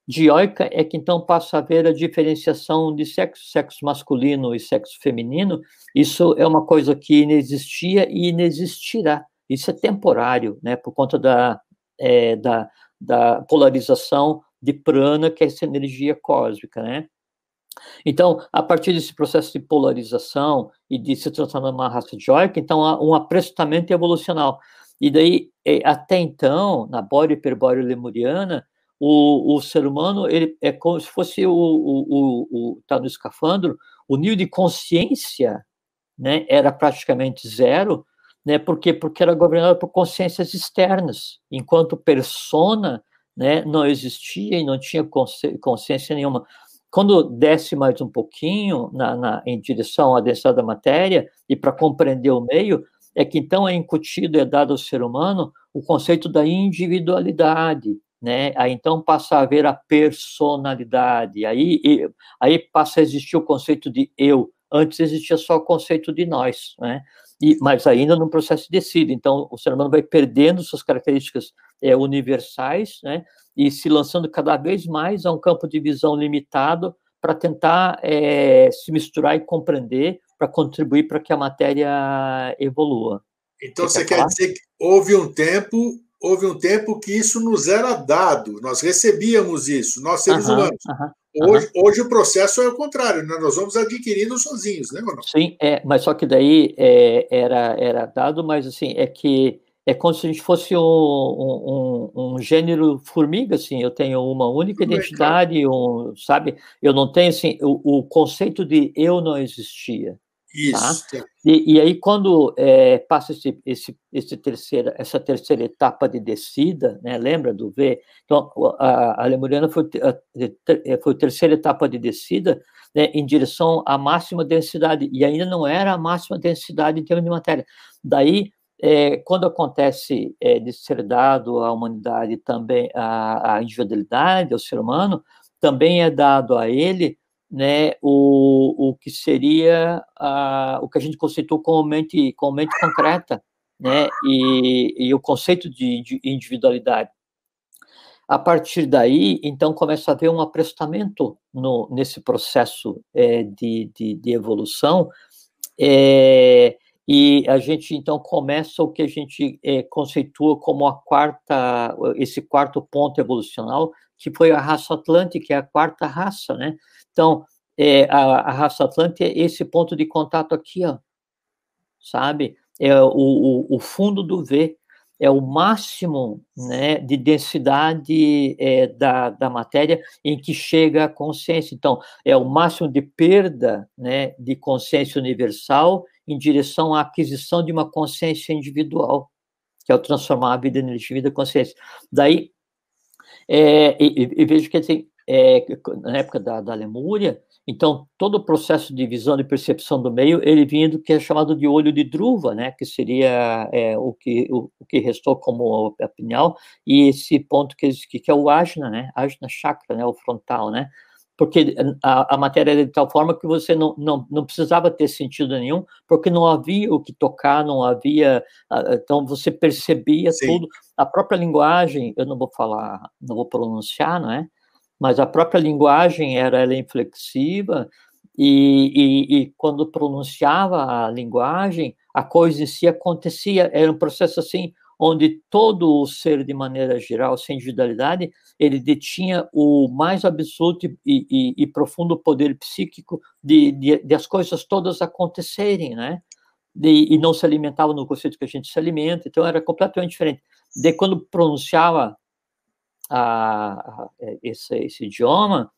Dioica é que então passa a haver a diferenciação de sexo, sexo masculino e sexo feminino. Isso é uma coisa que inexistia e inexistirá. Isso é temporário, né, por conta da, é, da, da polarização de prana, que é essa energia cósmica, né? Então, a partir desse processo de polarização e de se transformar numa raça jóica, então há um aprestamento evolucional. E daí, é, até então, na bórea hiperbórea lemuriana, o, o ser humano ele é como se fosse o, o, o, o tá no escafandro, o nível de consciência né, era praticamente zero, né, porque porque era governado por consciências externas, enquanto persona, né, não existia e não tinha consciência nenhuma. Quando desce mais um pouquinho na, na em direção à densidade da matéria e para compreender o meio, é que então é incutido, é dado ao ser humano o conceito da individualidade, né? Aí então passa a haver a personalidade, aí, aí passa a existir o conceito de eu, antes existia só o conceito de nós, né? E, mas ainda no processo de descida, então o ser humano vai perdendo suas características é, universais, né? E se lançando cada vez mais a um campo de visão limitado para tentar é, se misturar e compreender, para contribuir para que a matéria evolua. Então você, você quer dizer que houve um tempo houve um tempo que isso nos era dado, nós recebíamos isso, nós seres humanos. Hoje, hoje o processo é o contrário, né? nós vamos adquirindo sozinhos, né, Manoel? Sim, é, mas só que daí é, era, era dado, mas assim, é que é como se a gente fosse um, um, um gênero formiga, assim, eu tenho uma única Tudo identidade, bem, um, sabe? Eu não tenho, assim, o, o conceito de eu não existia. Tá? Isso. Tá? E, e, aí, quando é, passa esse, esse, esse terceira, essa terceira etapa de descida, né, lembra do V? Então, a, a lemuriana foi, a, é, foi a terceira etapa de descida né, em direção à máxima densidade, e ainda não era a máxima densidade em termos de matéria. Daí, é, quando acontece é, de ser dado à humanidade também a, a individualidade, ao ser humano, também é dado a ele né, o, o que seria a, o que a gente conceitou como mente, como mente concreta, né, e, e o conceito de, de, individualidade. A partir daí, então, começa a haver um aprestamento no, nesse processo é, de, de, de, evolução, é, e a gente, então, começa o que a gente é, conceitua como a quarta, esse quarto ponto evolucional, que foi a raça atlântica, que é a quarta raça, né? Então, é, a, a, raça atlântica é esse ponto de contato aqui, ó, sabe? É o, o, o fundo do V, é o máximo né, de densidade é, da, da matéria em que chega a consciência. Então, é o máximo de perda né, de consciência universal em direção à aquisição de uma consciência individual, que é o transformar a vida em energia, vida consciência. Daí, é, e, e, vejo que assim, é, na época da, da Lemúria, então todo o processo de visão e percepção do meio, ele vinha do que é chamado de olho de druva, né, que seria é, o, que, o, o, que restou como a pinhal, e esse ponto que, que é o ajna, né, ajna chakra, né, o frontal, né, porque a, a matéria era de tal forma que você não, não, não precisava ter sentido nenhum, porque não havia o que tocar, não havia, então você percebia Sim. tudo, a própria linguagem, eu não vou falar, não vou pronunciar, não é? Mas a própria linguagem era ela inflexiva e, e, e, quando pronunciava a linguagem, a coisa em si acontecia, era um processo assim, onde todo o ser, de maneira geral, sem individualidade, ele detinha o mais absoluto e, e, e profundo poder psíquico de, de, de, as coisas todas acontecerem, né? De, e não se alimentava no conceito que a gente se alimenta, então era completamente diferente. De quando pronunciava a, a é, esse, esse, idioma,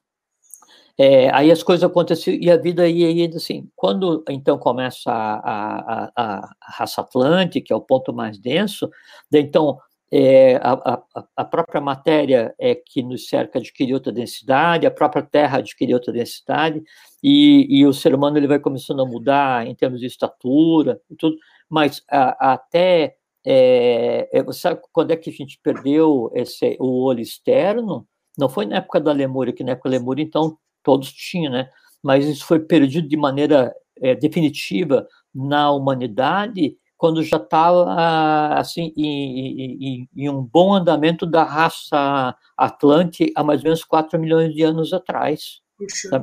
é, aí as coisas aconteciam e a vida ia indo assim. Quando então começa a, a, a, raça atlântica, que é o ponto mais denso, então é, a, a, própria matéria é que nos cerca adquire outra densidade, a própria Terra adquire outra densidade, e, e o ser humano ele vai começando a mudar em termos de estatura e tudo, mas até é, é, sabe quando é que a gente perdeu esse, o olho externo? Não foi na época da Lemúria, que na época da Lemúria, então, todos tinham, né? Mas isso foi perdido de maneira é, definitiva na humanidade quando já estava assim em, em, em, um bom andamento da raça Atlante há mais ou menos 4 milhões de anos atrás.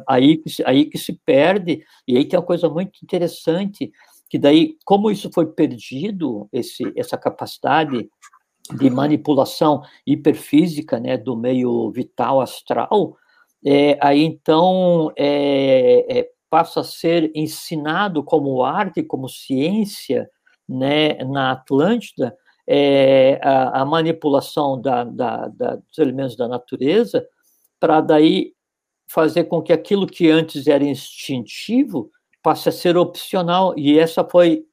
Aí, aí que se perde, e aí tem uma coisa muito interessante, que daí, como isso foi perdido, esse, essa capacidade de manipulação hiperfísica, né, do meio vital astral, é, aí então é, é, passa a ser ensinado como arte, como ciência, né, na Atlântida, é, a, a, manipulação da, da, da, dos elementos da natureza, para daí fazer com que aquilo que antes era instintivo passe a ser opcional, e essa foi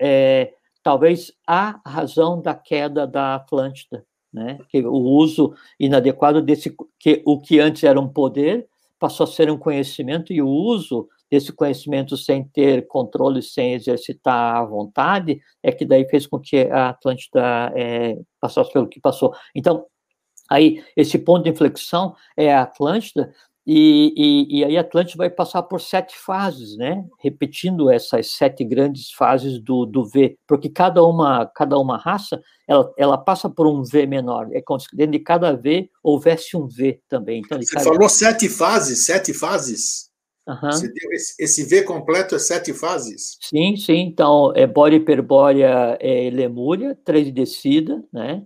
é, talvez a razão da queda da Atlântida, né? Que o uso inadequado desse que o que antes era um poder passou a ser um conhecimento e o uso desse conhecimento sem ter controle, sem exercitar a vontade, é que daí fez com que a Atlântida é, passasse pelo que passou. Então, aí, esse ponto de inflexão é a Atlântida, e, e, e, aí Atlântida vai passar por sete fases, né? Repetindo essas sete grandes fases do, do V, porque cada uma, cada uma raça, ela, ela passa por um V menor. É como se dentro de cada V houvesse um V também. Então, Você cada... falou sete fases, sete fases? Uhum. Esse, esse, V completo é sete fases? Sim, sim. Então, é Bórea, Hiperbórea, é Lemúria, três de descida, né?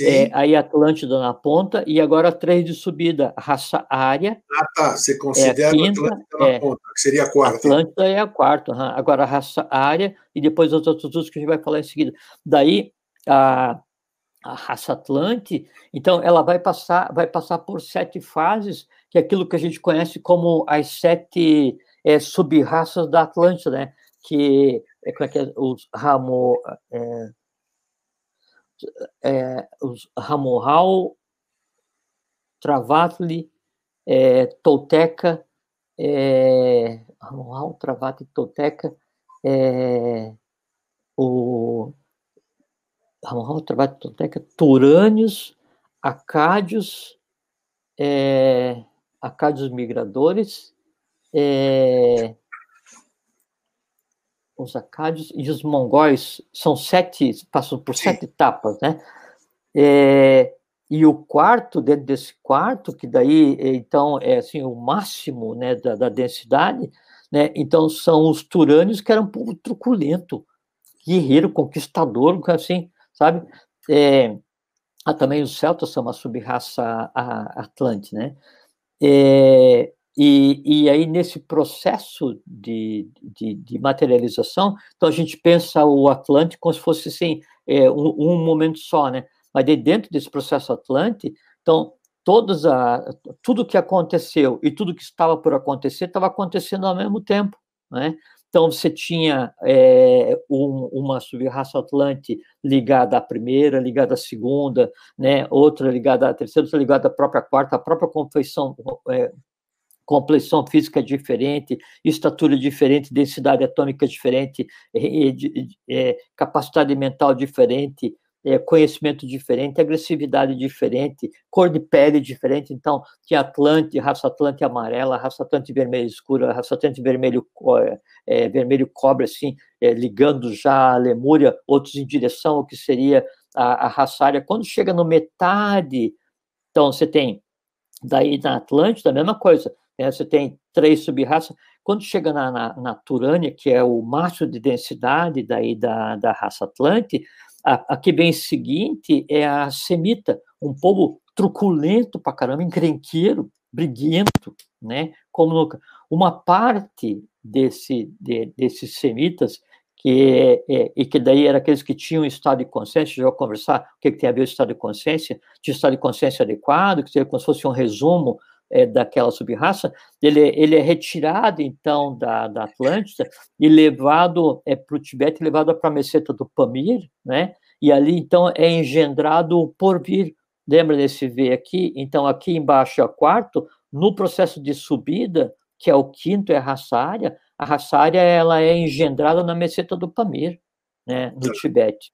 É, aí Atlântida na ponta, e agora três de subida, raça área. Ah, tá. Você considera é quinta, Atlântida na é, ponta, que seria a quarta. Atlântida é a quarta, uhum. agora raça área, e depois os outros usos que a gente vai falar em seguida. Daí, a, a raça Atlante, então ela vai passar, vai passar por sete fases, que é aquilo que a gente conhece como as sete é, sub-raças da Atlântida, né? Que é, como é que é, os ramo, é, é, os Ramohal, Travatli, é, Tolteca, é, Ramohal, Travatli, Tolteca, é, o Ramohal, Travatli, Tolteca, Turânios, Acádios, é, Acádios migradores, é, os acádios e os mongóis são sete, passam por Sim. sete etapas, né? É, e o quarto, dentro desse quarto, que daí, então, é assim, o máximo né, da, da densidade, né? Então, são os turânios, que eram um povo truculento, guerreiro, conquistador, assim, sabe? É, ah, também os celtas são uma sub-raça atlante, né? É, e, e aí, nesse processo de, de, de, materialização, então a gente pensa o Atlântico como se fosse assim, é, um, um, momento só, né? Mas de dentro desse processo Atlântico, então, a, tudo que aconteceu e tudo que estava por acontecer estava acontecendo ao mesmo tempo, né? Então, você tinha é, um, uma sub-raça Atlante ligada à primeira, ligada à segunda, né? outra ligada à terceira, outra ligada à própria quarta, a própria confeição, é, complexão física diferente, estatura diferente, densidade atômica diferente, é, é, capacidade mental diferente, é, conhecimento diferente, agressividade diferente, cor de pele diferente. Então, tinha Atlante, raça Atlante amarela, raça Atlante vermelho escura, raça Atlante vermelho, é, vermelho cobre, assim, é, ligando já a Lemúria, outros em direção ao que seria a, a raça área. Quando chega no metade, então você tem daí na Atlântida, a mesma coisa, né? Você tem três sub-raças. Quando chega na, na, na, Turânia, que é o máximo de densidade daí da, da raça Atlante, a, a que vem seguinte é a semita, um povo truculento pra caramba, encrenqueiro, briguento, né? Como nunca. Uma parte desse, de, desses semitas que é, é, e que daí era aqueles que tinham estado de consciência, já conversar o que, que tem a ver o estado de consciência, tinha estado de consciência adequado, que seria como se fosse um resumo é, daquela subraça, ele, ele é retirado, então, da, da Atlântida e levado é, para o Tibete, levado para a meseta do Pamir, né? E ali, então, é engendrado o porvir. Lembra desse V aqui? Então, aqui embaixo é o quarto, no processo de subida, que é o quinto, é a raça área, a raça área, ela é engendrada na meseta do Pamir, né, no Tibete.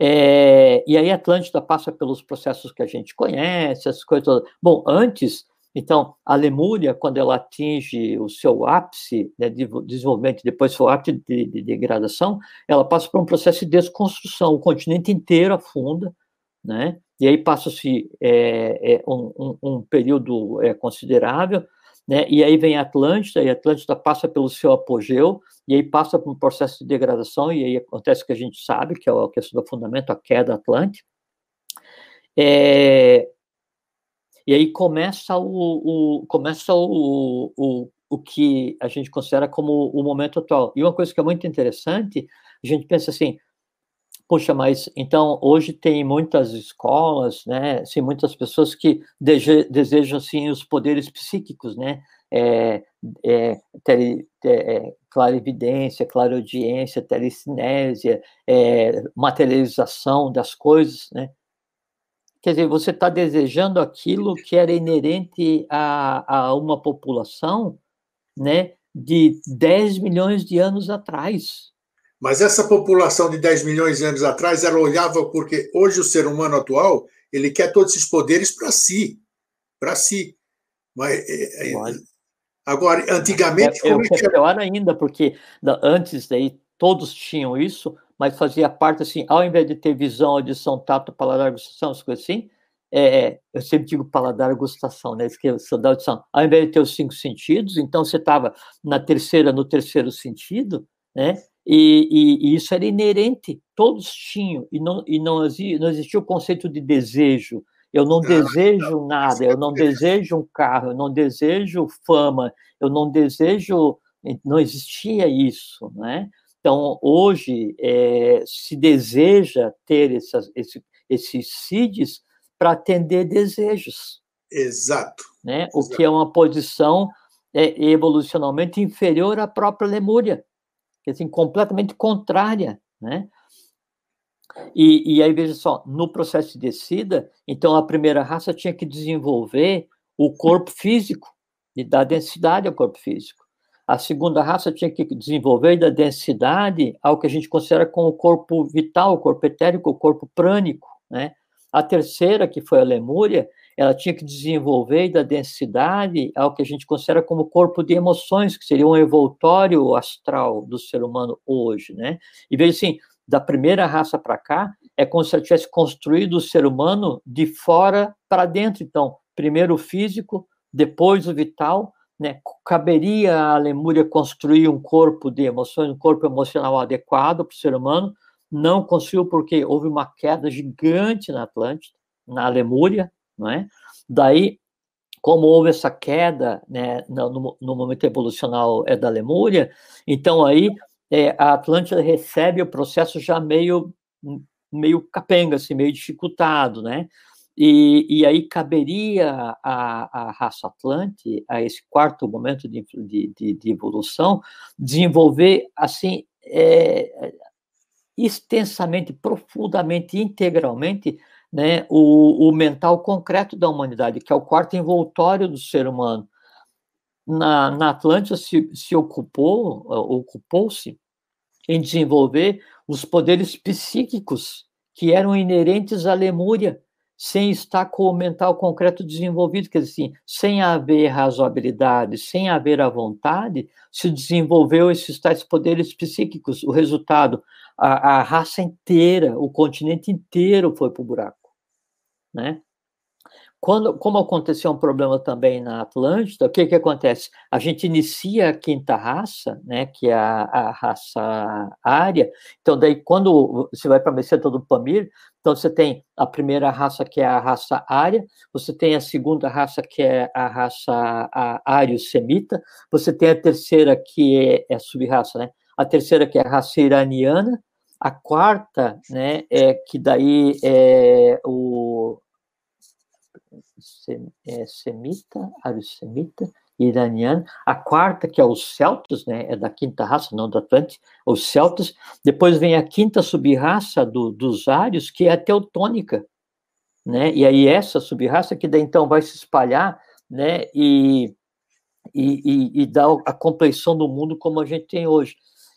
É, e aí Atlântida passa pelos processos que a gente conhece, essas coisas. Bom, antes, então, a Lemúria, quando ela atinge o seu ápice né, de desenvolvimento, depois seu ápice de, de, degradação, ela passa por um processo de desconstrução, o continente inteiro afunda, né? E aí passa-se é, é, um, um, um, período é, considerável, né? E aí vem Atlântida, e Atlântida passa pelo seu apogeu, e aí passa por um processo de degradação, e aí acontece o que a gente sabe, que é a questão do fundamento, a queda atlântica. É, e aí começa o, o começa o, o, o que a gente considera como o momento atual. E uma coisa que é muito interessante, a gente pensa assim, Puxa, mas então hoje tem muitas escolas, né? Assim, muitas pessoas que desejam assim os poderes psíquicos, né? É, é, tele, é, clarividência, clareaudiência, telecinésia, é, materialização das coisas, né? Quer dizer, você está desejando aquilo que era inerente a, a uma população, né? De 10 milhões de anos atrás, mas essa população de 10 milhões de anos atrás, ela olhava porque hoje o ser humano atual, ele quer todos esses poderes para si, para si. Mas é, é, agora, antigamente é, é, é, é pior ainda, porque antes daí todos tinham isso, mas fazia parte assim, ao invés de ter visão, audição, tato, paladar, gustação, as coisas assim, é, eu sempre digo paladar, gustação, né? Que sou da audição. Ao invés de ter os cinco sentidos, então você estava na terceira, no terceiro sentido, né? E, e, e, isso era inerente, todos tinham, e não, e não, existia, não existia o conceito de desejo. Eu não desejo nada, eu não desejo um carro, eu não desejo fama, eu não desejo. Não existia isso, né? Então, hoje, é, se deseja ter essas, esse, esses CIDs para atender desejos. Exato. Né? O Exato. que é uma posição é, evolucionalmente inferior à própria Lemúria assim, completamente contrária, né? E, e aí, veja só, no processo de descida, então a primeira raça tinha que desenvolver o corpo físico e dar densidade ao corpo físico. A segunda raça tinha que desenvolver dar densidade ao que a gente considera como o corpo vital, o corpo etérico, o corpo prânico, né? A terceira, que foi a Lemúria, ela tinha que desenvolver da densidade ao que a gente considera como corpo de emoções, que seria um evoltório astral do ser humano hoje, né? E veja assim, da primeira raça para cá, é como se ela tivesse construído o ser humano de fora para dentro. Então, primeiro o físico, depois o vital, né? Caberia a Lemúria construir um corpo de emoções, um corpo emocional adequado para o ser humano. Não conseguiu porque houve uma queda gigante na Atlântida, na Lemúria, não é? Daí, como houve essa queda né, no, no momento evolucional é da Lemúria, então aí é, a Atlântida recebe o processo já meio meio capenga, assim, meio dificultado, né? E, e aí caberia a, a raça Atlante, a esse quarto momento de, de, de evolução, desenvolver, assim, é, extensamente, profundamente, integralmente, né, o, o mental concreto da humanidade, que é o quarto envoltório do ser humano. Na, na Atlântida se, se ocupou, ocupou-se em desenvolver os poderes psíquicos que eram inerentes à Lemúria, sem estar com o mental concreto desenvolvido, quer dizer, assim, sem haver razoabilidade, sem haver a vontade, se desenvolveu esses tais poderes psíquicos. O resultado, a, a raça inteira, o continente inteiro foi para o buraco né? Quando, como aconteceu um problema também na Atlântida, o que que acontece? A gente inicia a quinta raça, né, que é a, a raça área. Então, daí, quando você vai para a meseta do Pamir, então você tem a primeira raça, que é a raça área, você tem a segunda raça, que é a raça ário-semita, você tem a terceira, que é, é sub-raça, né? A terceira, que é a raça iraniana, a quarta, né, é que daí é o é, semita, semita, iraniano. A quarta, que é os celtas, né, é da quinta raça, não da Atlante, os celtas. Depois vem a quinta subraça do, dos ários, que é a teutônica. Né? E aí essa subraça que daí então vai se espalhar, né, e, e, e, e dar a compleição do mundo como a gente tem hoje.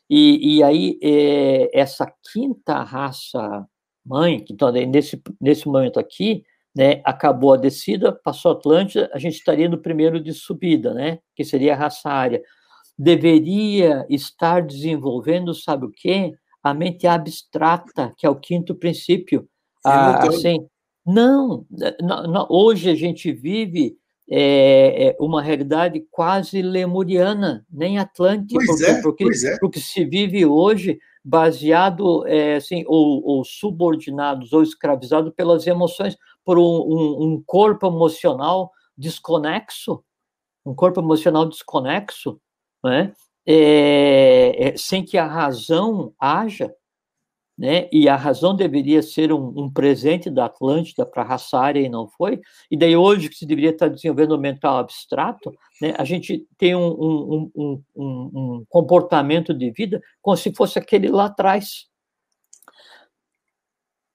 E, e aí é, essa quinta raça mãe, então nesse, nesse momento aqui, né, acabou a descida, passou a Atlântida, a gente estaria no primeiro de subida, né, que seria a raça área. Deveria estar desenvolvendo, sabe o quê? A mente abstrata, que é o quinto princípio. Ah, assim, não, não, não, hoje a gente vive é, é uma realidade quase lemuriana, nem atlântica, porque, é, porque, é. porque se vive hoje baseado, é, assim, ou, ou, subordinados ou escravizados pelas emoções, por um, um, corpo emocional desconexo, um corpo emocional desconexo, né? É, é, sem que a razão haja, né? E a razão deveria ser um, um presente da Atlântida para a raça área e não foi. E daí hoje que se deveria estar desenvolvendo o mental abstrato, né? A gente tem um, um, um, comportamento de vida como se fosse aquele lá atrás.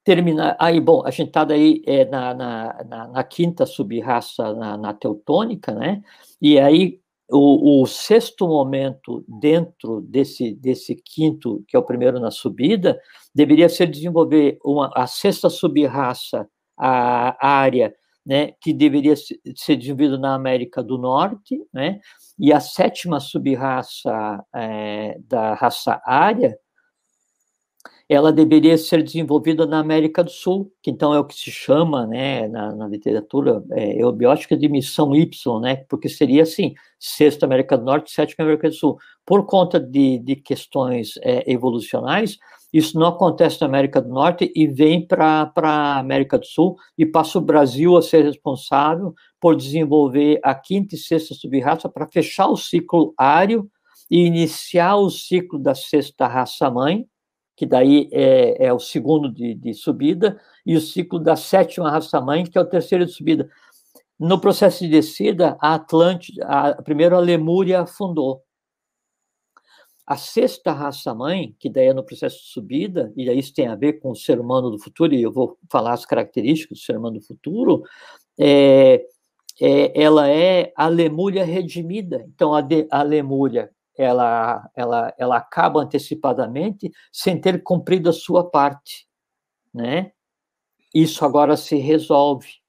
Terminar aí, bom, a gente está daí é, na, na, na, na, quinta subraça na, na teutônica, né? E aí o, o, sexto momento dentro desse, desse quinto, que é o primeiro na subida, deveria ser desenvolver uma, a sexta subraça, a, área, né, que deveria ser desenvolvida na América do Norte, né, e a sétima subraça é, da raça área, ela deveria ser desenvolvida na América do Sul, que então é o que se chama, né, na, na literatura é, eubiótica de missão Y, né, porque seria assim, sexta América do Norte, sétima América do Sul. Por conta de, de questões é, evolucionais, isso não acontece na América do Norte e vem para a América do Sul e passa o Brasil a ser responsável por desenvolver a quinta e sexta subraça para fechar o ciclo ário e iniciar o ciclo da sexta raça-mãe, que daí é, é o segundo de, de, subida, e o ciclo da sétima raça-mãe, que é o terceiro de subida. No processo de descida, a Atlântida, a, primeiro a Lemúria afundou. A sexta raça-mãe, que daí é no processo de subida, e isso tem a ver com o ser humano do futuro, e eu vou falar as características do ser humano do futuro, é, é, ela é a Lemúria redimida. Então, a, de, a Lemúria ela, ela, ela acaba antecipadamente sem ter cumprido a sua parte, né? Isso agora se resolve.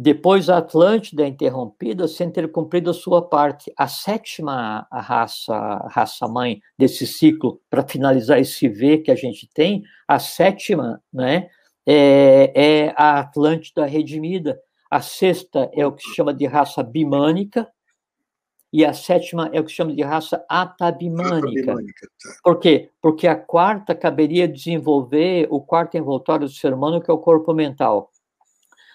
Depois a Atlântida é interrompida sem ter cumprido a sua parte. A sétima raça, raça mãe desse ciclo, para finalizar esse V que a gente tem, a sétima, né, é, é a Atlântida redimida. A sexta é o que se chama de raça bimânica, e a sétima é o que chama de raça atabimânica. Tá. Por quê? Porque a quarta caberia desenvolver o quarto envoltório do ser humano, que é o corpo mental.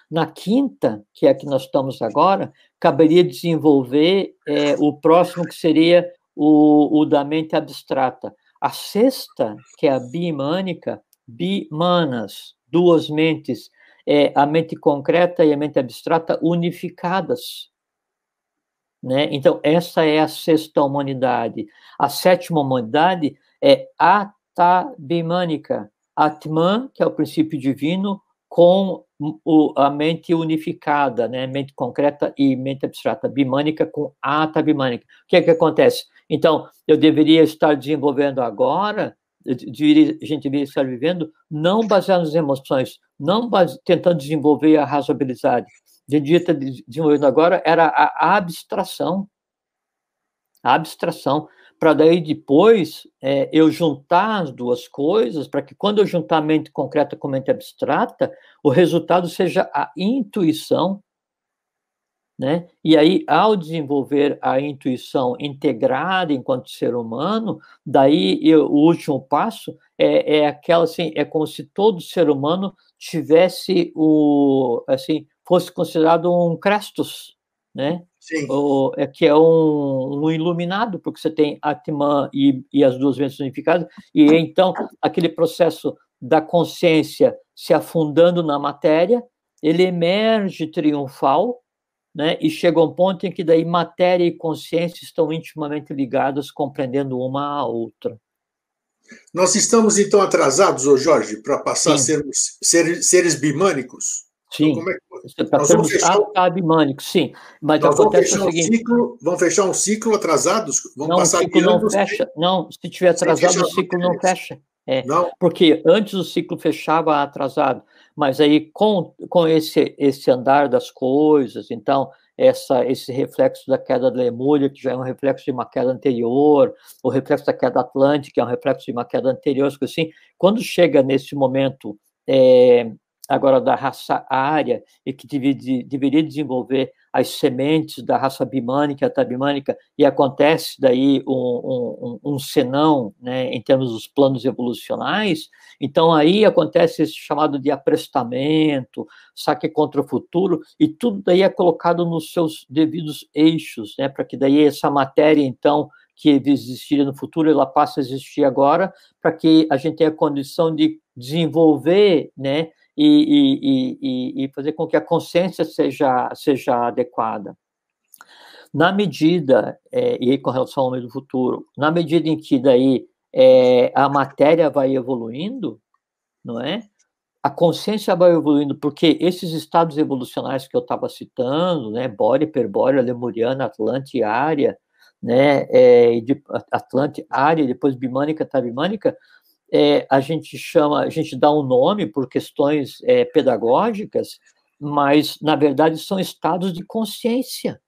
Na quinta, que é a que nós estamos agora, caberia desenvolver é, o próximo, que seria o, o da mente abstrata. A sexta, que é a bimânica, bimanas, duas mentes, é, a mente concreta e a mente abstrata unificadas né? Então, essa é a sexta humanidade. A sétima humanidade é atabimânica. Atman, que é o princípio divino, com o, a mente unificada, né? mente concreta e mente abstrata, bimânica com atabimânica. O que é que acontece? Então, eu deveria estar desenvolvendo agora, deveria, a gente deveria estar vivendo, não baseado nas emoções, não base, tentando desenvolver a razoabilidade, devia estar desenvolvendo agora era a abstração. A abstração. Para daí depois é, eu juntar as duas coisas, para que quando eu juntar a mente concreta com a mente abstrata, o resultado seja a intuição. Né? E aí, ao desenvolver a intuição integrada enquanto ser humano, daí eu, o último passo é, é aquela assim, é como se todo ser humano tivesse o assim fosse considerado um Crestus, né? Sim. O, é, que é um, um, iluminado, porque você tem Atman e, e as duas vezes unificadas, e então aquele processo da consciência se afundando na matéria, ele emerge triunfal, né? E chega um ponto em que daí matéria e consciência estão intimamente ligadas, compreendendo uma a outra. Nós estamos então atrasados, ô Jorge, para passar Sim. a sermos seres, seres bimânicos? Sim. Então, como é que nós vamos fechar sim. Mas nós acontece o seguinte. Um ciclo, vamos fechar um ciclo atrasados? Vamos não, passar o ciclo não fecha. Não, se tiver atrasado, o ciclo não fecha. É, não. Porque antes o ciclo fechava atrasado, mas aí com, com esse, esse andar das coisas, então essa, esse reflexo da queda da Lemúria, que já é um reflexo de uma queda anterior, o reflexo da queda atlântica, que é um reflexo de uma queda anterior, assim, quando chega nesse momento é, agora da raça área e que deveria desenvolver as sementes da raça bimânica, tabimânica, e acontece daí um, um, um senão, né, em termos dos planos evolucionais, então aí acontece esse chamado de aprestamento, saque contra o futuro, e tudo daí é colocado nos seus devidos eixos, né, para que daí essa matéria, então, que existiria no futuro, ela passe a existir agora, para que a gente tenha condição de desenvolver, né, e, e, e, fazer com que a consciência seja, seja adequada. Na medida, é, e aí com relação ao homem do futuro, na medida em que daí é, a matéria vai evoluindo, não é? A consciência vai evoluindo, porque esses estados evolucionais que eu estava citando, né, Bórea, Hiperbórea, Lemuriana, Atlante, Área, né, é, Atlante, Área, depois Bimânica, Tabimânica, é, a gente chama, a gente dá um nome por questões é, pedagógicas, mas na verdade são estados de consciência.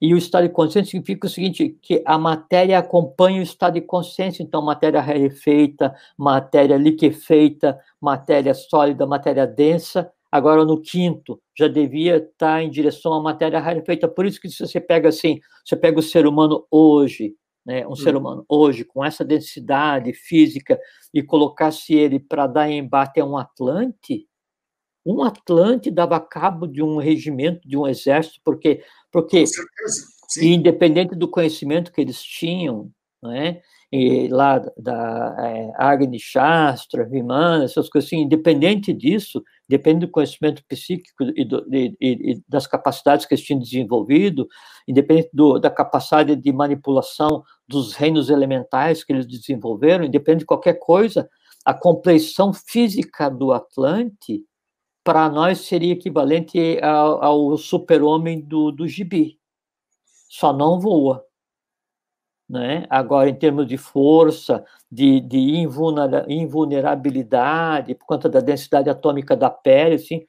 E o estado de consciência significa o seguinte, que a matéria acompanha o estado de consciência, então matéria rarefeita, matéria liquefeita, matéria sólida, matéria densa, agora no quinto, já devia estar em direção à matéria rarefeita, por isso que se você pega assim, você pega o ser humano hoje, né, um ser uhum. humano hoje, com essa densidade física, e colocasse ele para dar embate a um Atlante, um Atlante dava cabo de um regimento, de um exército, porque, porque independente do conhecimento que eles tinham, né, e lá da é, Agni Shastra, Vimana, essas coisas assim, independente disso, depende do conhecimento psíquico e, do, e, e, das capacidades que eles tinham desenvolvido, independente do, da capacidade de manipulação dos reinos elementais que eles desenvolveram, independente de qualquer coisa, a compleição física do Atlante, para nós, seria equivalente ao, ao super-homem do, do gibi. Só não voa né? Agora, em termos de força, de, de invulnerabilidade, por conta da densidade atômica da pele, assim,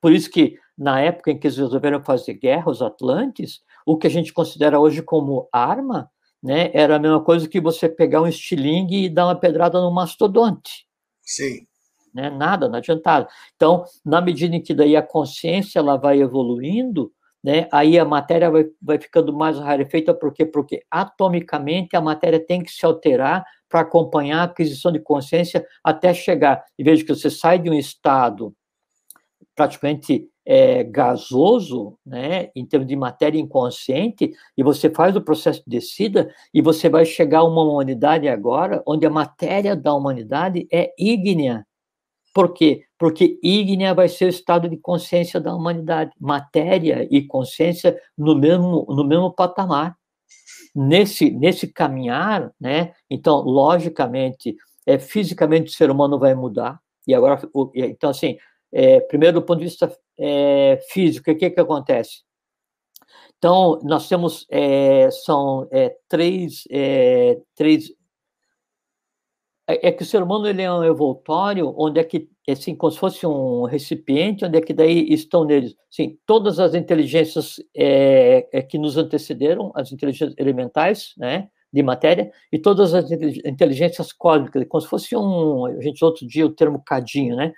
por isso que, na época em que eles resolveram fazer guerra, os Atlantes, o que a gente considera hoje como arma, né, era a mesma coisa que você pegar um estilingue e dar uma pedrada no mastodonte. Sim. Né, nada, não adiantava. Então, na medida em que daí a consciência ela vai evoluindo, né? Aí a matéria vai, vai ficando mais rarefeita, por quê? Porque atomicamente a matéria tem que se alterar para acompanhar a aquisição de consciência até chegar. E veja que você sai de um estado praticamente é, gasoso, né, em termos de matéria inconsciente, e você faz o processo de descida, e você vai chegar a uma humanidade agora onde a matéria da humanidade é ígnea, por quê? Porque ígnea vai ser o estado de consciência da humanidade, matéria e consciência no mesmo, no mesmo patamar. Nesse, nesse caminhar, né? Então, logicamente, é, fisicamente o ser humano vai mudar. E agora, então, assim, é, primeiro do ponto de vista é, físico, o que, que acontece? Então, nós temos, é, são é, três, é, três é, é que o ser humano ele é um evoltório onde é que assim como se fosse um recipiente onde é que daí estão neles. Sim todas as inteligências é, é, que nos antecederam as inteligências elementais né de matéria e todas as inteligências cósmicas como se fosse um a gente outro dia o termo cadinho né.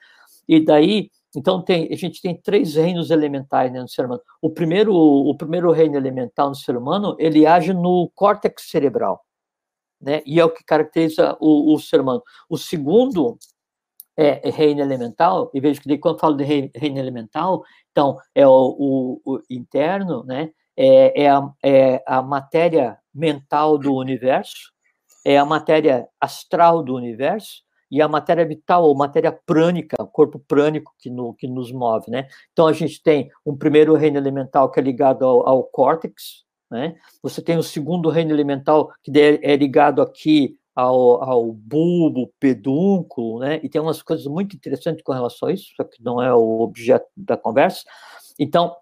E daí então tem a gente tem três reinos elementais né, no ser humano. O primeiro o primeiro reino elemental no ser humano ele age no córtex cerebral né? E é o que caracteriza o, o ser humano. O segundo é, reino elemental, e vejo que quando falo de reino elemental, então é o, o, o interno, né? É, é, a, é a matéria mental do universo, é a matéria astral do universo, e a matéria vital, ou matéria prânica, corpo prânico que, no, que nos move, né? Então, a gente tem um primeiro reino elemental que é ligado ao, ao córtex, né? Você tem o segundo reino elemental, que é ligado aqui ao, ao bulbo, pedúnculo, né? e tem umas coisas muito interessantes com relação a isso, só que não é o objeto da conversa. Então,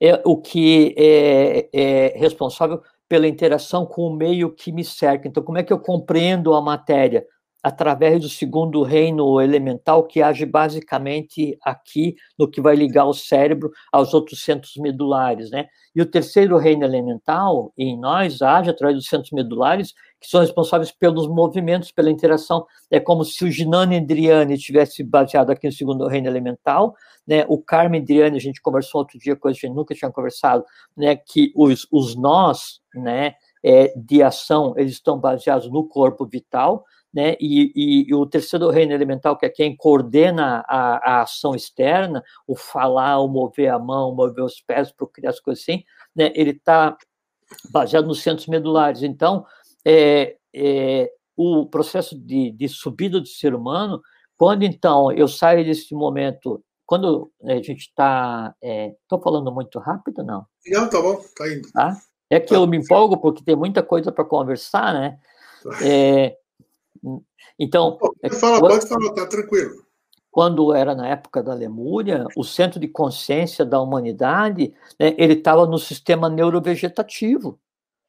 é o que é, é responsável pela interação com o meio que me cerca. Então, como é que eu compreendo a matéria? Através do segundo reino elemental, que age basicamente aqui no que vai ligar o cérebro aos outros centros medulares, né? E o terceiro reino elemental, em nós, age através dos centros medulares, que são responsáveis pelos movimentos, pela interação. É como se o Ginano Indriani tivesse baseado aqui no segundo reino elemental, né? O Carmen Indriani, a gente conversou outro dia, coisa que a gente nunca tinha conversado, né? Que os, os nós, né? É, de ação, eles estão baseados no corpo vital, né? E, e, e, o terceiro reino elemental, que é quem coordena a, a, ação externa, o falar, o mover a mão, mover os pés, procriar as coisas assim, né? Ele está baseado nos centros medulares. Então, é, é, o processo de, de subida do ser humano, quando então eu saio desse momento quando a gente está. Estou é, falando muito rápido, não? Não, tá bom, tá indo. Tá? É que tá. eu me empolgo porque tem muita coisa para conversar, né? Tá. É, então. É falar, quando, pode falar, tá tranquilo. Quando era na época da Lemúria, o centro de consciência da humanidade, né, ele estava no sistema neurovegetativo.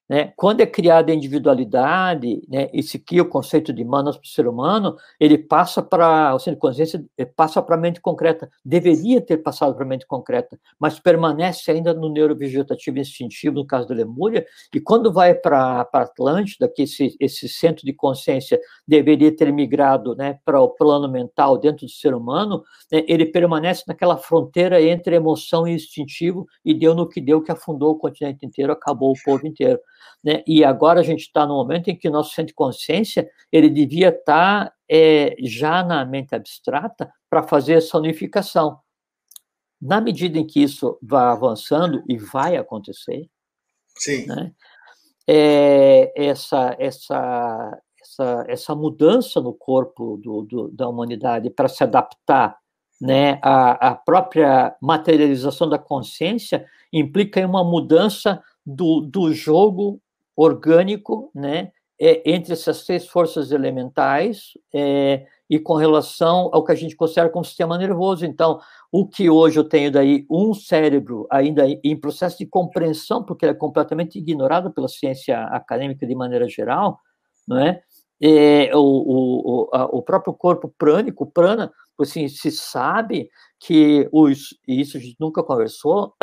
Né? Quando é criada a individualidade né, e se cria o conceito de manas para o ser humano, ele passa para, o centro de consciência passa para a mente concreta. Deveria ter passado para a mente concreta, mas permanece ainda no neurovegetativo instintivo, no caso da Lemúria, e quando vai para a Atlântida, que esse, esse centro de consciência deveria ter migrado né, para o plano mental dentro do ser humano, né, ele permanece naquela fronteira entre emoção e instintivo, e deu no que deu, que afundou o continente inteiro, acabou o povo inteiro. Né? E agora a gente está no momento em que nosso centro de consciência ele devia estar tá, é, já na mente abstrata para fazer essa unificação. Na medida em que isso vai avançando e vai acontecer, Sim. Né? É, essa, essa, essa, essa mudança no corpo do, do, da humanidade para se adaptar né, à própria materialização da consciência implica uma mudança do, do jogo orgânico, né, é, entre essas três forças elementais é, e com relação ao que a gente considera como sistema nervoso. Então, o que hoje eu tenho daí um cérebro ainda em processo de compreensão, porque ele é completamente ignorado pela ciência acadêmica de maneira geral, não é? é o, o, a, o próprio corpo prânico, prana, assim, se sabe que os, e isso a gente nunca conversou,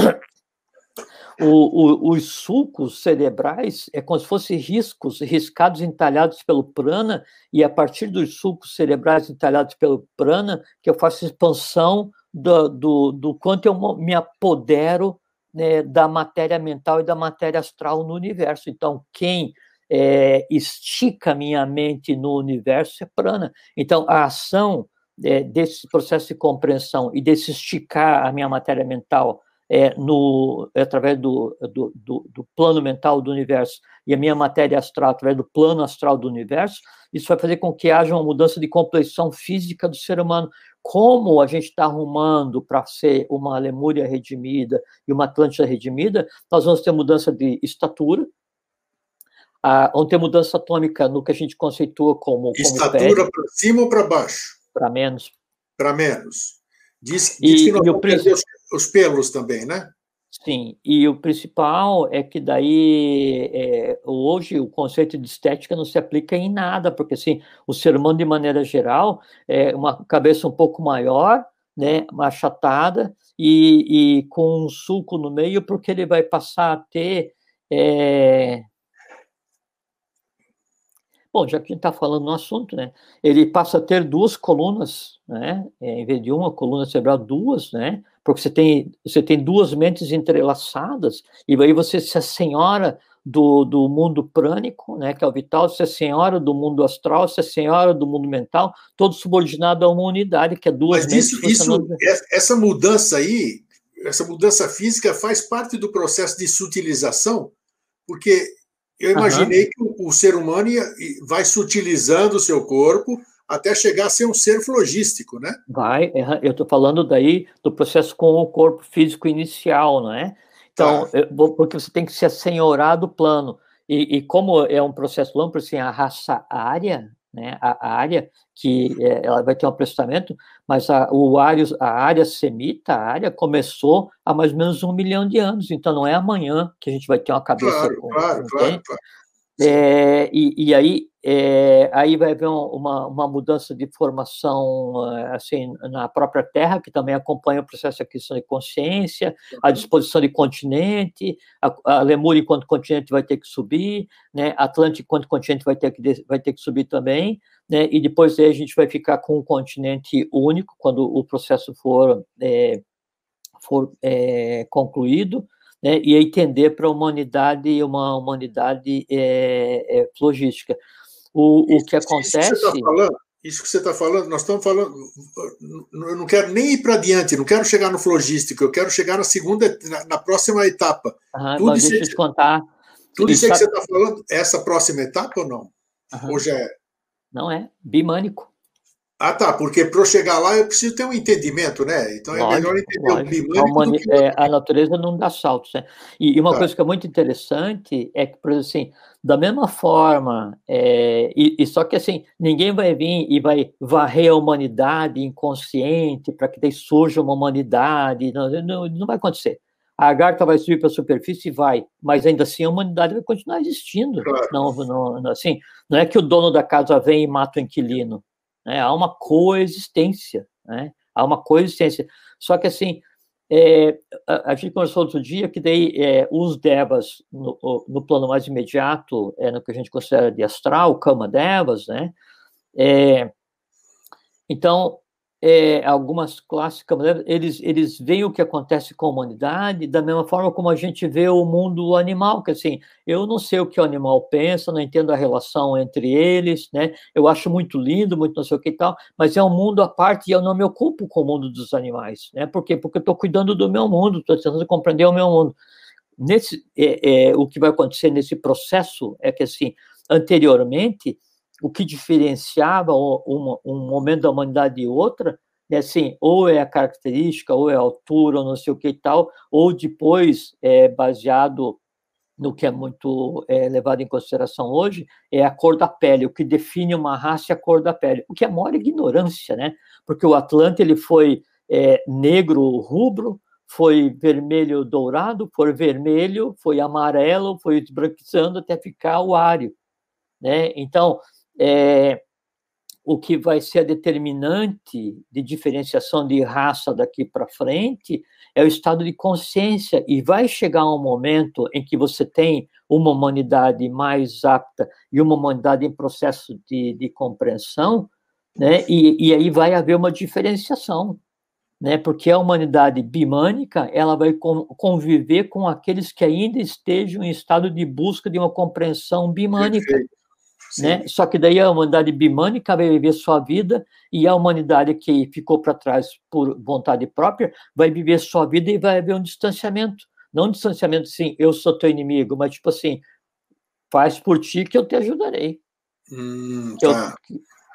o, o, os sulcos cerebrais é como se fossem riscos, riscados entalhados pelo prana, e a partir dos sulcos cerebrais entalhados pelo prana, que eu faço expansão do, do, do quanto eu me apodero né, da matéria mental e da matéria astral no universo. Então, quem é, estica minha mente no universo é prana. Então, a ação é, desse processo de compreensão e desse esticar a minha matéria mental é, no, é através do, do, do, do, plano mental do universo e a minha matéria astral através do plano astral do universo, isso vai fazer com que haja uma mudança de complexão física do ser humano. Como a gente está arrumando para ser uma Lemúria redimida e uma Atlântida redimida, nós vamos ter mudança de estatura, ah, vamos ter mudança atômica no que a gente conceitua como. estatura para cima ou para baixo? Para menos. Para menos. Diz, diz e, que nós vamos perder os, os, pelos também, né? Sim, e o principal é que daí, é, hoje, o conceito de estética não se aplica em nada, porque, assim, o ser humano, de maneira geral, é uma cabeça um pouco maior, né, achatada, e, e com um sulco no meio, porque ele vai passar a ter é, Bom, já que a gente está falando no assunto, né? Ele passa a ter duas colunas, né? É, em vez de uma coluna cerebral, duas, né? Porque você tem, você tem duas mentes entrelaçadas, e aí você se senhora do, do mundo prânico, né? Que é o vital, você é senhora do mundo astral, você é senhora do mundo mental, todo subordinado a uma unidade, que é duas Mas mentes. Isso, isso, essa mudança aí, essa mudança física faz parte do processo de sutilização, porque eu imaginei uhum. que o, o, ser humano ia, vai sutilizando o seu corpo até chegar a ser um ser flogístico, né? Vai, eu estou falando daí do processo com o corpo físico inicial, não é? Então, tá. porque você tem que se assenhorar do plano. E, e, como é um processo longo, assim, a raça área, né, a, área que é, ela vai ter um aprestamento, mas a, o área, a área semita, a área começou há mais ou menos um milhão de anos, então não é amanhã que a gente vai ter uma cabeça. Claro, com, claro, claro, claro, É, e, e, aí, é, aí vai haver uma, uma mudança de formação assim na própria Terra, que também acompanha o processo de aquisição de consciência, a uhum. disposição de continente, a, a Lemúria enquanto continente vai ter que subir, né, Atlântico enquanto continente vai ter que, vai ter que subir também, né, e depois aí a gente vai ficar com um continente único, quando o processo for, é, for é, concluído, né, e aí tender para a humanidade, uma humanidade é, é, logística. O, o que acontece. Isso que, tá isso que você está falando, nós estamos falando. Eu não quero nem ir para diante, não quero chegar no flogístico, eu quero chegar na segunda, na, na próxima etapa. Uhum, tudo isso, deixa eu te contar. Tudo isso que você está falando, é essa próxima etapa ou não? Uhum. Ou já é? Não é, bimânico. Ah, tá, porque para eu chegar lá eu preciso ter um entendimento, né? Então é lógico, melhor entender lógico. o bimânico. A, humani... o... é, a, natureza não dá saltos, né? E, e uma tá. coisa que é muito interessante é que, por exemplo, assim, da mesma forma, é, e, e, só que assim, ninguém vai vir e vai varrer a humanidade inconsciente para que daí surja uma humanidade, não, não, não vai acontecer. A garta vai subir para a superfície e vai, mas ainda assim a humanidade vai continuar existindo. Claro. Não, não, assim, não é que o dono da casa vem e mata o inquilino né? Há uma coexistência, né? Há uma coexistência. Só que, assim, é, a, a, gente conversou outro dia que daí é, os devas, no, no, plano mais imediato, é, no que a gente considera de astral, kama devas, né? É, então, é, algumas clássicas, eles, eles veem o que acontece com a humanidade da mesma forma como a gente vê o mundo animal, que assim, eu não sei o que o animal pensa, não entendo a relação entre eles, né? Eu acho muito lindo, muito não sei o que e tal, mas é um mundo à parte e eu não me ocupo com o mundo dos animais, né? Por quê? Porque eu estou cuidando do meu mundo, estou tentando compreender o meu mundo. Nesse, é, é, o que vai acontecer nesse processo é que, assim, anteriormente, o que diferenciava um, um momento da humanidade de outra, é assim, ou é a característica, ou é a altura, ou não sei o que e tal, ou depois, é, baseado no que é muito é, levado em consideração hoje, é a cor da pele, o que define uma raça é a cor da pele, o que é a maior ignorância, né? Porque o Atlante, ele foi é, negro rubro, foi vermelho dourado, foi vermelho, foi amarelo, foi esbranquiçando até ficar o ário, né? Então, é, o que vai ser a determinante de diferenciação de raça daqui para frente é o estado de consciência, e vai chegar um momento em que você tem uma humanidade mais apta e uma humanidade em processo de, de compreensão, né? E, e aí vai haver uma diferenciação, né? Porque a humanidade bimânica ela vai conviver com aqueles que ainda estejam em estado de busca de uma compreensão bimânica. Perfeito. Né? Só que daí a humanidade bimânica vai viver sua vida e a humanidade que ficou para trás por vontade própria vai viver sua vida e vai haver um distanciamento. Não um distanciamento assim, eu sou teu inimigo, mas tipo assim, faz por ti que eu te ajudarei. Hum, tá.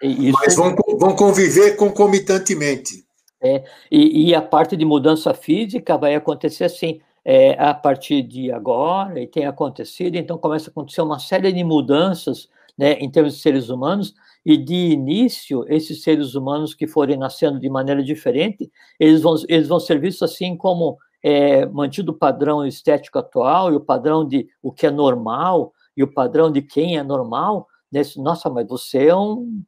eu, isso, mas vão, vão conviver concomitantemente. É, e, e, a parte de mudança física vai acontecer assim, é, a partir de agora, e tem acontecido, então começa a acontecer uma série de mudanças né, em termos de seres humanos, e de início, esses seres humanos que forem nascendo de maneira diferente, eles vão, eles vão ser vistos assim como é, mantido o padrão estético atual e o padrão de o que é normal e o padrão de quem é normal, nesse, nossa, mas você é um,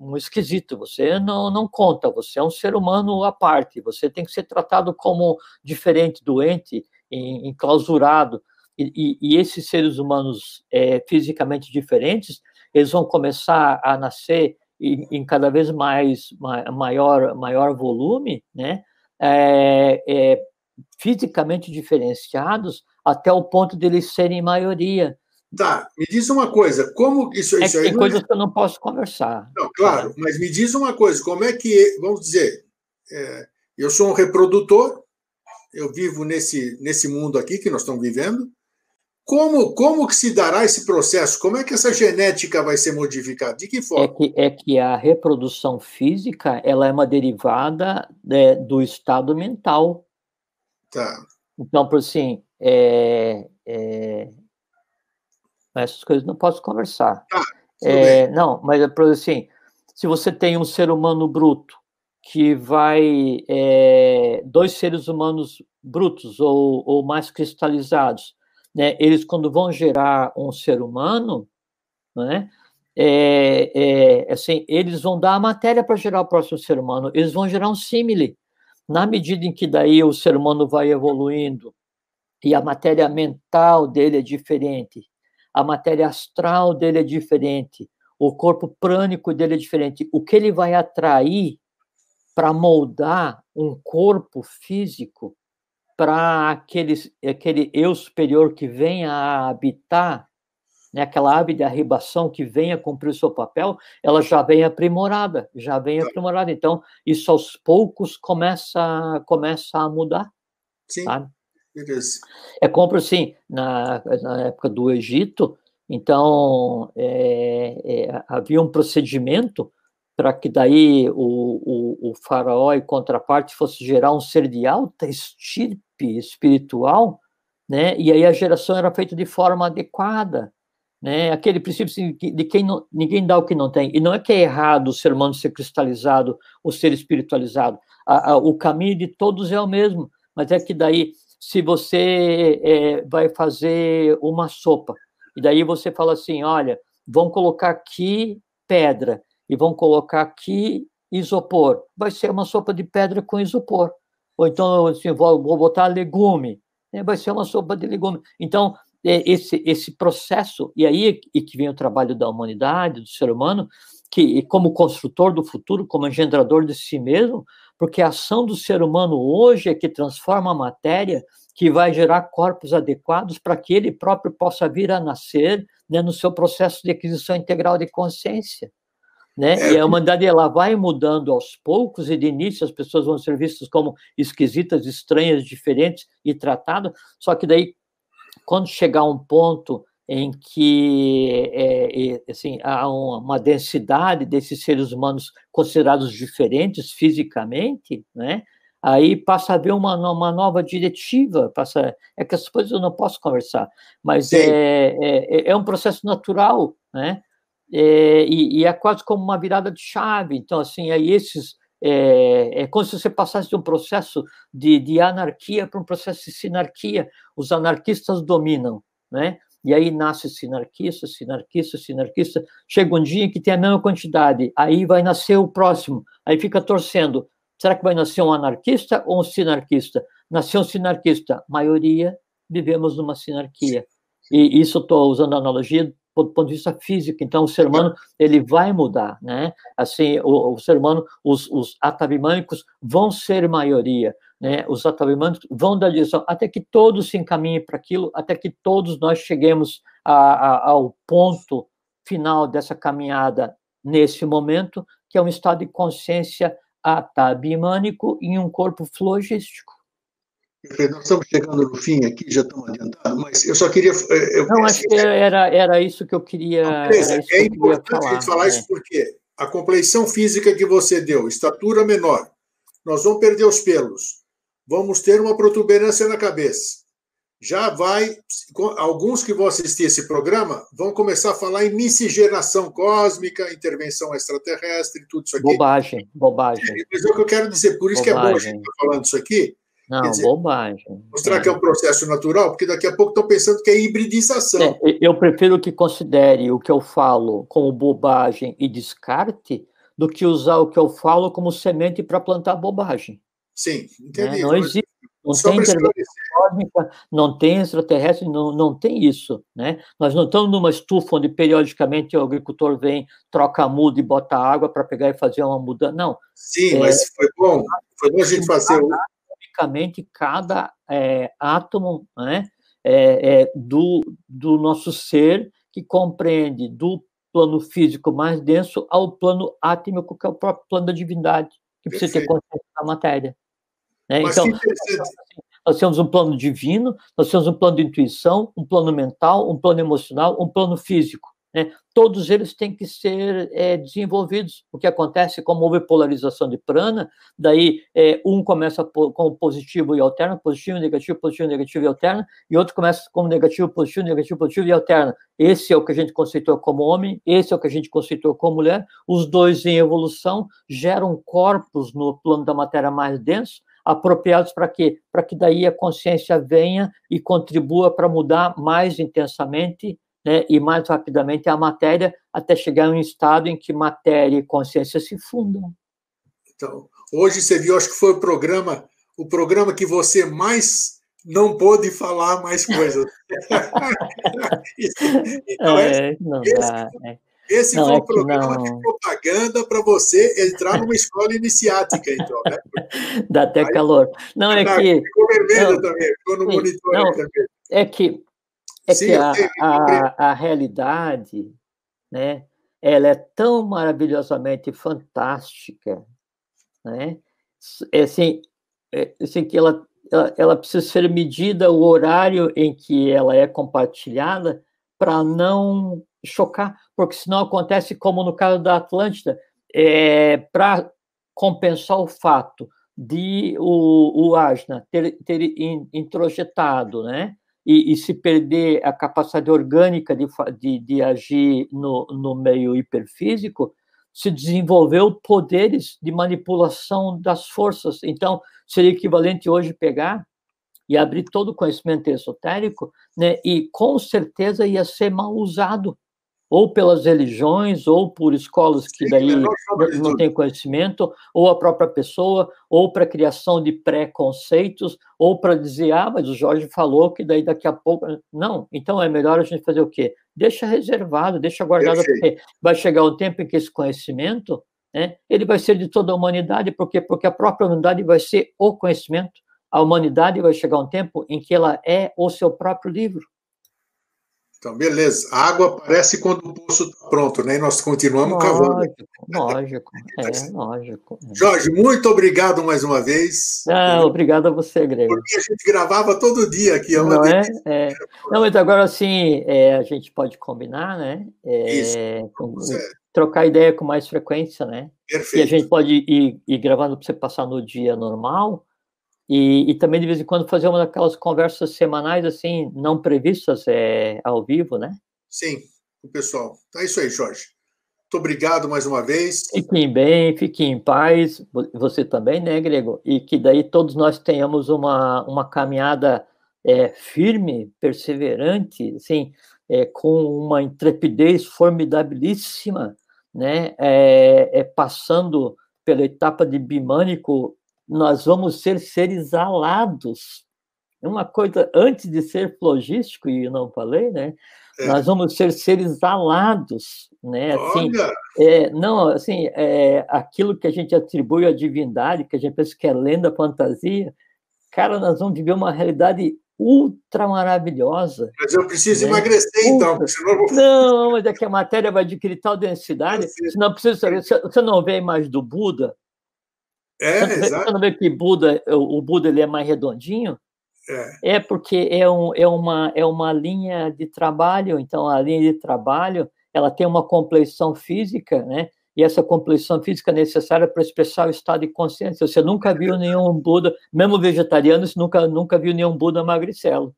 um esquisito, você não, não conta, você é um ser humano à parte, você tem que ser tratado como diferente, doente, enclausurado, e, e, esses seres humanos é, fisicamente diferentes, eles vão começar a nascer em, em cada vez mais maior, maior volume, né? É, é, fisicamente diferenciados até o ponto de eles serem maioria. Tá, me diz uma coisa, como isso, é isso aí tem coisas que eu não posso conversar. Não, claro, mas me diz uma coisa, como é que, vamos dizer, é, eu sou um reprodutor, eu vivo nesse, nesse mundo aqui que nós estamos vivendo, como, como que se dará esse processo? Como é que essa genética vai ser modificada? De que forma? É que, é que a reprodução física ela é uma derivada né, do estado mental. Tá. Então, por assim, é, é, essas coisas não posso conversar. Tá, é, não, mas por assim, se você tem um ser humano bruto que vai é, dois seres humanos brutos ou, ou mais cristalizados né, eles quando vão gerar um ser humano, né, é, é, assim, eles vão dar a matéria para gerar o próximo ser humano, eles vão gerar um símile. Na medida em que daí o ser humano vai evoluindo e a matéria mental dele é diferente, a matéria astral dele é diferente, o corpo prânico dele é diferente, o que ele vai atrair para moldar um corpo físico para aquele, aquele eu superior que venha a habitar né, aquela ave de arribação que venha cumprir o seu papel, ela já vem aprimorada, já vem tá. aprimorada. Então, isso aos poucos começa, começa a mudar. Sim. Sabe? É como assim, na, na época do Egito, então é, é, havia um procedimento para que daí o, o, o, faraó e contraparte fosse gerar um ser de alta estirpe espiritual, né? E aí a geração era feita de forma adequada, né? Aquele princípio de quem não, ninguém dá o que não tem. E não é que é errado o ser humano ser cristalizado, o ser espiritualizado. A, a, o caminho de todos é o mesmo, mas é que daí, se você é, vai fazer uma sopa, e daí você fala assim, olha, vão colocar aqui pedra e vão colocar aqui isopor. Vai ser uma sopa de pedra com isopor. Ou então, assim, vou, vou botar legume. Né? Vai ser uma sopa de legume. Então, é, esse, esse processo, e aí e que vem o trabalho da humanidade, do ser humano, que como construtor do futuro, como engendrador de si mesmo, porque a ação do ser humano hoje é que transforma a matéria, que vai gerar corpos adequados para que ele próprio possa vir a nascer né, no seu processo de aquisição integral de consciência. Né? É. E a humanidade ela vai mudando aos poucos, e de início as pessoas vão ser vistas como esquisitas, estranhas, diferentes e tratadas, só que daí quando chegar um ponto em que é, é, assim, há uma densidade desses seres humanos considerados diferentes fisicamente, né? aí passa a haver uma, uma nova diretiva, passa, é que as coisas eu não posso conversar, mas é, é, é, um processo natural, né? É, e, e, é quase como uma virada de chave, então, assim, aí esses é, é como se você passasse de um processo de, de anarquia para um processo de sinarquia. Os anarquistas dominam, né? E aí nasce sinarquista, sinarquista, sinarquista. Chega um dia que tem a mesma quantidade, aí vai nascer o próximo, aí fica torcendo. Será que vai nascer um anarquista ou um sinarquista? Nasceu um sinarquista, maioria vivemos numa sinarquia. E isso estou usando a analogia do ponto de vista físico. Então, o ser humano ele vai mudar, né? Assim, o, o ser humano, os, os atavimânicos vão ser maioria, né? Os atavimânicos vão dar direção até que todos se encaminhem para aquilo, até que todos nós cheguemos a, a, ao ponto final dessa caminhada nesse momento, que é um estado de consciência atabimânico em um corpo flogístico. Nós estamos chegando no fim aqui, já estamos adiantados, mas eu só queria. Eh, eu, não, acho que era, era isso que eu queria. é importante falar, falar isso porque a compleição física que você deu, estatura menor, nós vamos perder os pelos, vamos ter uma protuberância na cabeça. Já vai. Alguns que vão assistir esse programa vão começar a falar em miscigenação cósmica, intervenção extraterrestre, tudo isso aqui. Bobagem, bobagem. Mas é o que eu quero dizer, por isso bobagem. que é bom a gente estar falando isso aqui não, dizer, bobagem. Mostrar é. que é um processo natural, porque daqui a pouco estão pensando que é hibridização. É, eu prefiro que considere o que eu falo como bobagem e descarte do que usar o que eu falo como semente para plantar bobagem. Sim, entendi. É, não existe. Não tem cósmica, não tem extraterrestre, não, não tem isso. Né? Nós não estamos numa estufa onde periodicamente o agricultor vem, troca a muda e bota água para pegar e fazer uma mudança. Não. Sim, é, mas foi bom. Foi bom a gente fazer basicamente cada é, átomo né, é, é, do, do nosso ser, que compreende do plano físico mais denso ao plano átmico, que é o próprio plano da divindade, que precisa Perfeito. ter consciência da matéria. Né? Então, nós temos um plano divino, nós temos um plano de intuição, um plano mental, um plano emocional, um plano físico. Né? Todos eles têm que ser é, desenvolvidos. O que acontece, como houve polarização de prana, daí é, um começa como positivo e alterna, positivo, negativo, positivo, negativo e alterna, e outro começa como negativo, positivo, negativo, positivo e alterna. Esse é o que a gente conceitou como homem, esse é o que a gente conceitou como mulher. Os dois em evolução geram corpos no plano da matéria mais denso, apropriados para quê? Para que daí a consciência venha e contribua para mudar mais intensamente né, e mais rapidamente a matéria, até chegar a um estado em que matéria e consciência se fundam. Então, hoje você viu, acho que foi o programa, o programa que você mais não pôde falar mais coisas. então, é, não esse, dá, é. esse não, foi é um programa não... de propaganda para você entrar numa escola iniciática, então, né? Dá até Aí, calor. Não, é que... Ficou vermelho não, também, ficou no monitor não, também. É que, é Sim, que a, a, a realidade, né, ela é tão maravilhosamente fantástica, né? É assim, é, assim que ela ela, ela precisa ser medida o horário em que ela é compartilhada para não chocar, porque senão acontece como no caso da Atlântida, é, para compensar o fato de o, o Asna ter, ter introjetado, né, e, e, se perder a capacidade orgânica de, de, de agir no, no meio hiperfísico, se desenvolveu poderes de manipulação das forças. Então, seria equivalente hoje pegar e abrir todo o conhecimento esotérico, né, e com certeza ia ser mal usado, ou pelas religiões, ou por escolas que daí não, não têm conhecimento, ou a própria pessoa, ou para criação de preconceitos, ou para dizer, ah, mas o Jorge falou que daí daqui a pouco... Não, então é melhor a gente fazer o quê? Deixa reservado, deixa guardado, porque vai chegar o tempo em que esse conhecimento né, ele vai ser de toda a humanidade, por quê? Porque a própria humanidade vai ser o conhecimento, a humanidade vai chegar um tempo em que ela é o seu próprio livro. Então, beleza. A água aparece quando o poço está pronto, né? E nós continuamos lógico, cavando. Lógico, é, lógico. É. Jorge, muito obrigado mais uma vez. Ah, obrigado a você, Grego. Porque a gente gravava todo dia aqui. É Não é? é? Não, mas agora, assim, é, a gente pode combinar, né? É, Isso. Com, trocar ideia com mais frequência, né? Perfeito. E a gente pode ir, ir gravando para você passar no dia normal, e, e, também, de vez em quando, fazer uma daquelas conversas semanais, assim, não previstas é, ao vivo, né? Sim, o pessoal. É isso aí, Jorge. Muito obrigado mais uma vez. Fiquem bem, fiquem em paz. Você também, né, Grego? E que daí todos nós tenhamos uma, uma caminhada é, firme, perseverante, assim, é, com uma intrepidez formidabilíssima, né? É, é passando pela etapa de bimânico nós vamos ser seres alados. É uma coisa, antes de ser logístico, e eu não falei, né? É. Nós vamos ser seres alados, né? Assim, é, não, assim, é, aquilo que a gente atribui à divindade, que a gente pensa que é lenda, fantasia, cara, nós vamos viver uma realidade ultra maravilhosa. Mas eu preciso né? emagrecer, então, ultra. senão vou... Não, mas é que a matéria vai adquirir tal densidade, você não precisa saber, você não vê a imagem do Buda, é, você, exato. Você que Buda, o Buda ele é mais redondinho? É. é porque é, um, é, uma, é uma linha de trabalho, então a linha de trabalho ela tem uma compleição física, né? E essa compleição física é necessária para expressar o estado de consciência. Você nunca viu nenhum Buda, mesmo vegetariano, você nunca, nunca viu nenhum Buda magricelo.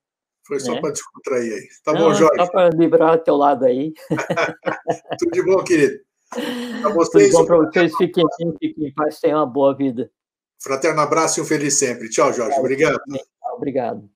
Foi só né? para descontrair aí. Tá Não, bom, Jorge? Só para livrar teu lado aí. Tudo de bom, querido. Para vocês. Tudo bom para vocês. Fiquem bem, fiquem em paz, tenham uma boa vida. Fraterno abraço e um feliz sempre. Tchau, Jorge. Obrigado. Obrigado.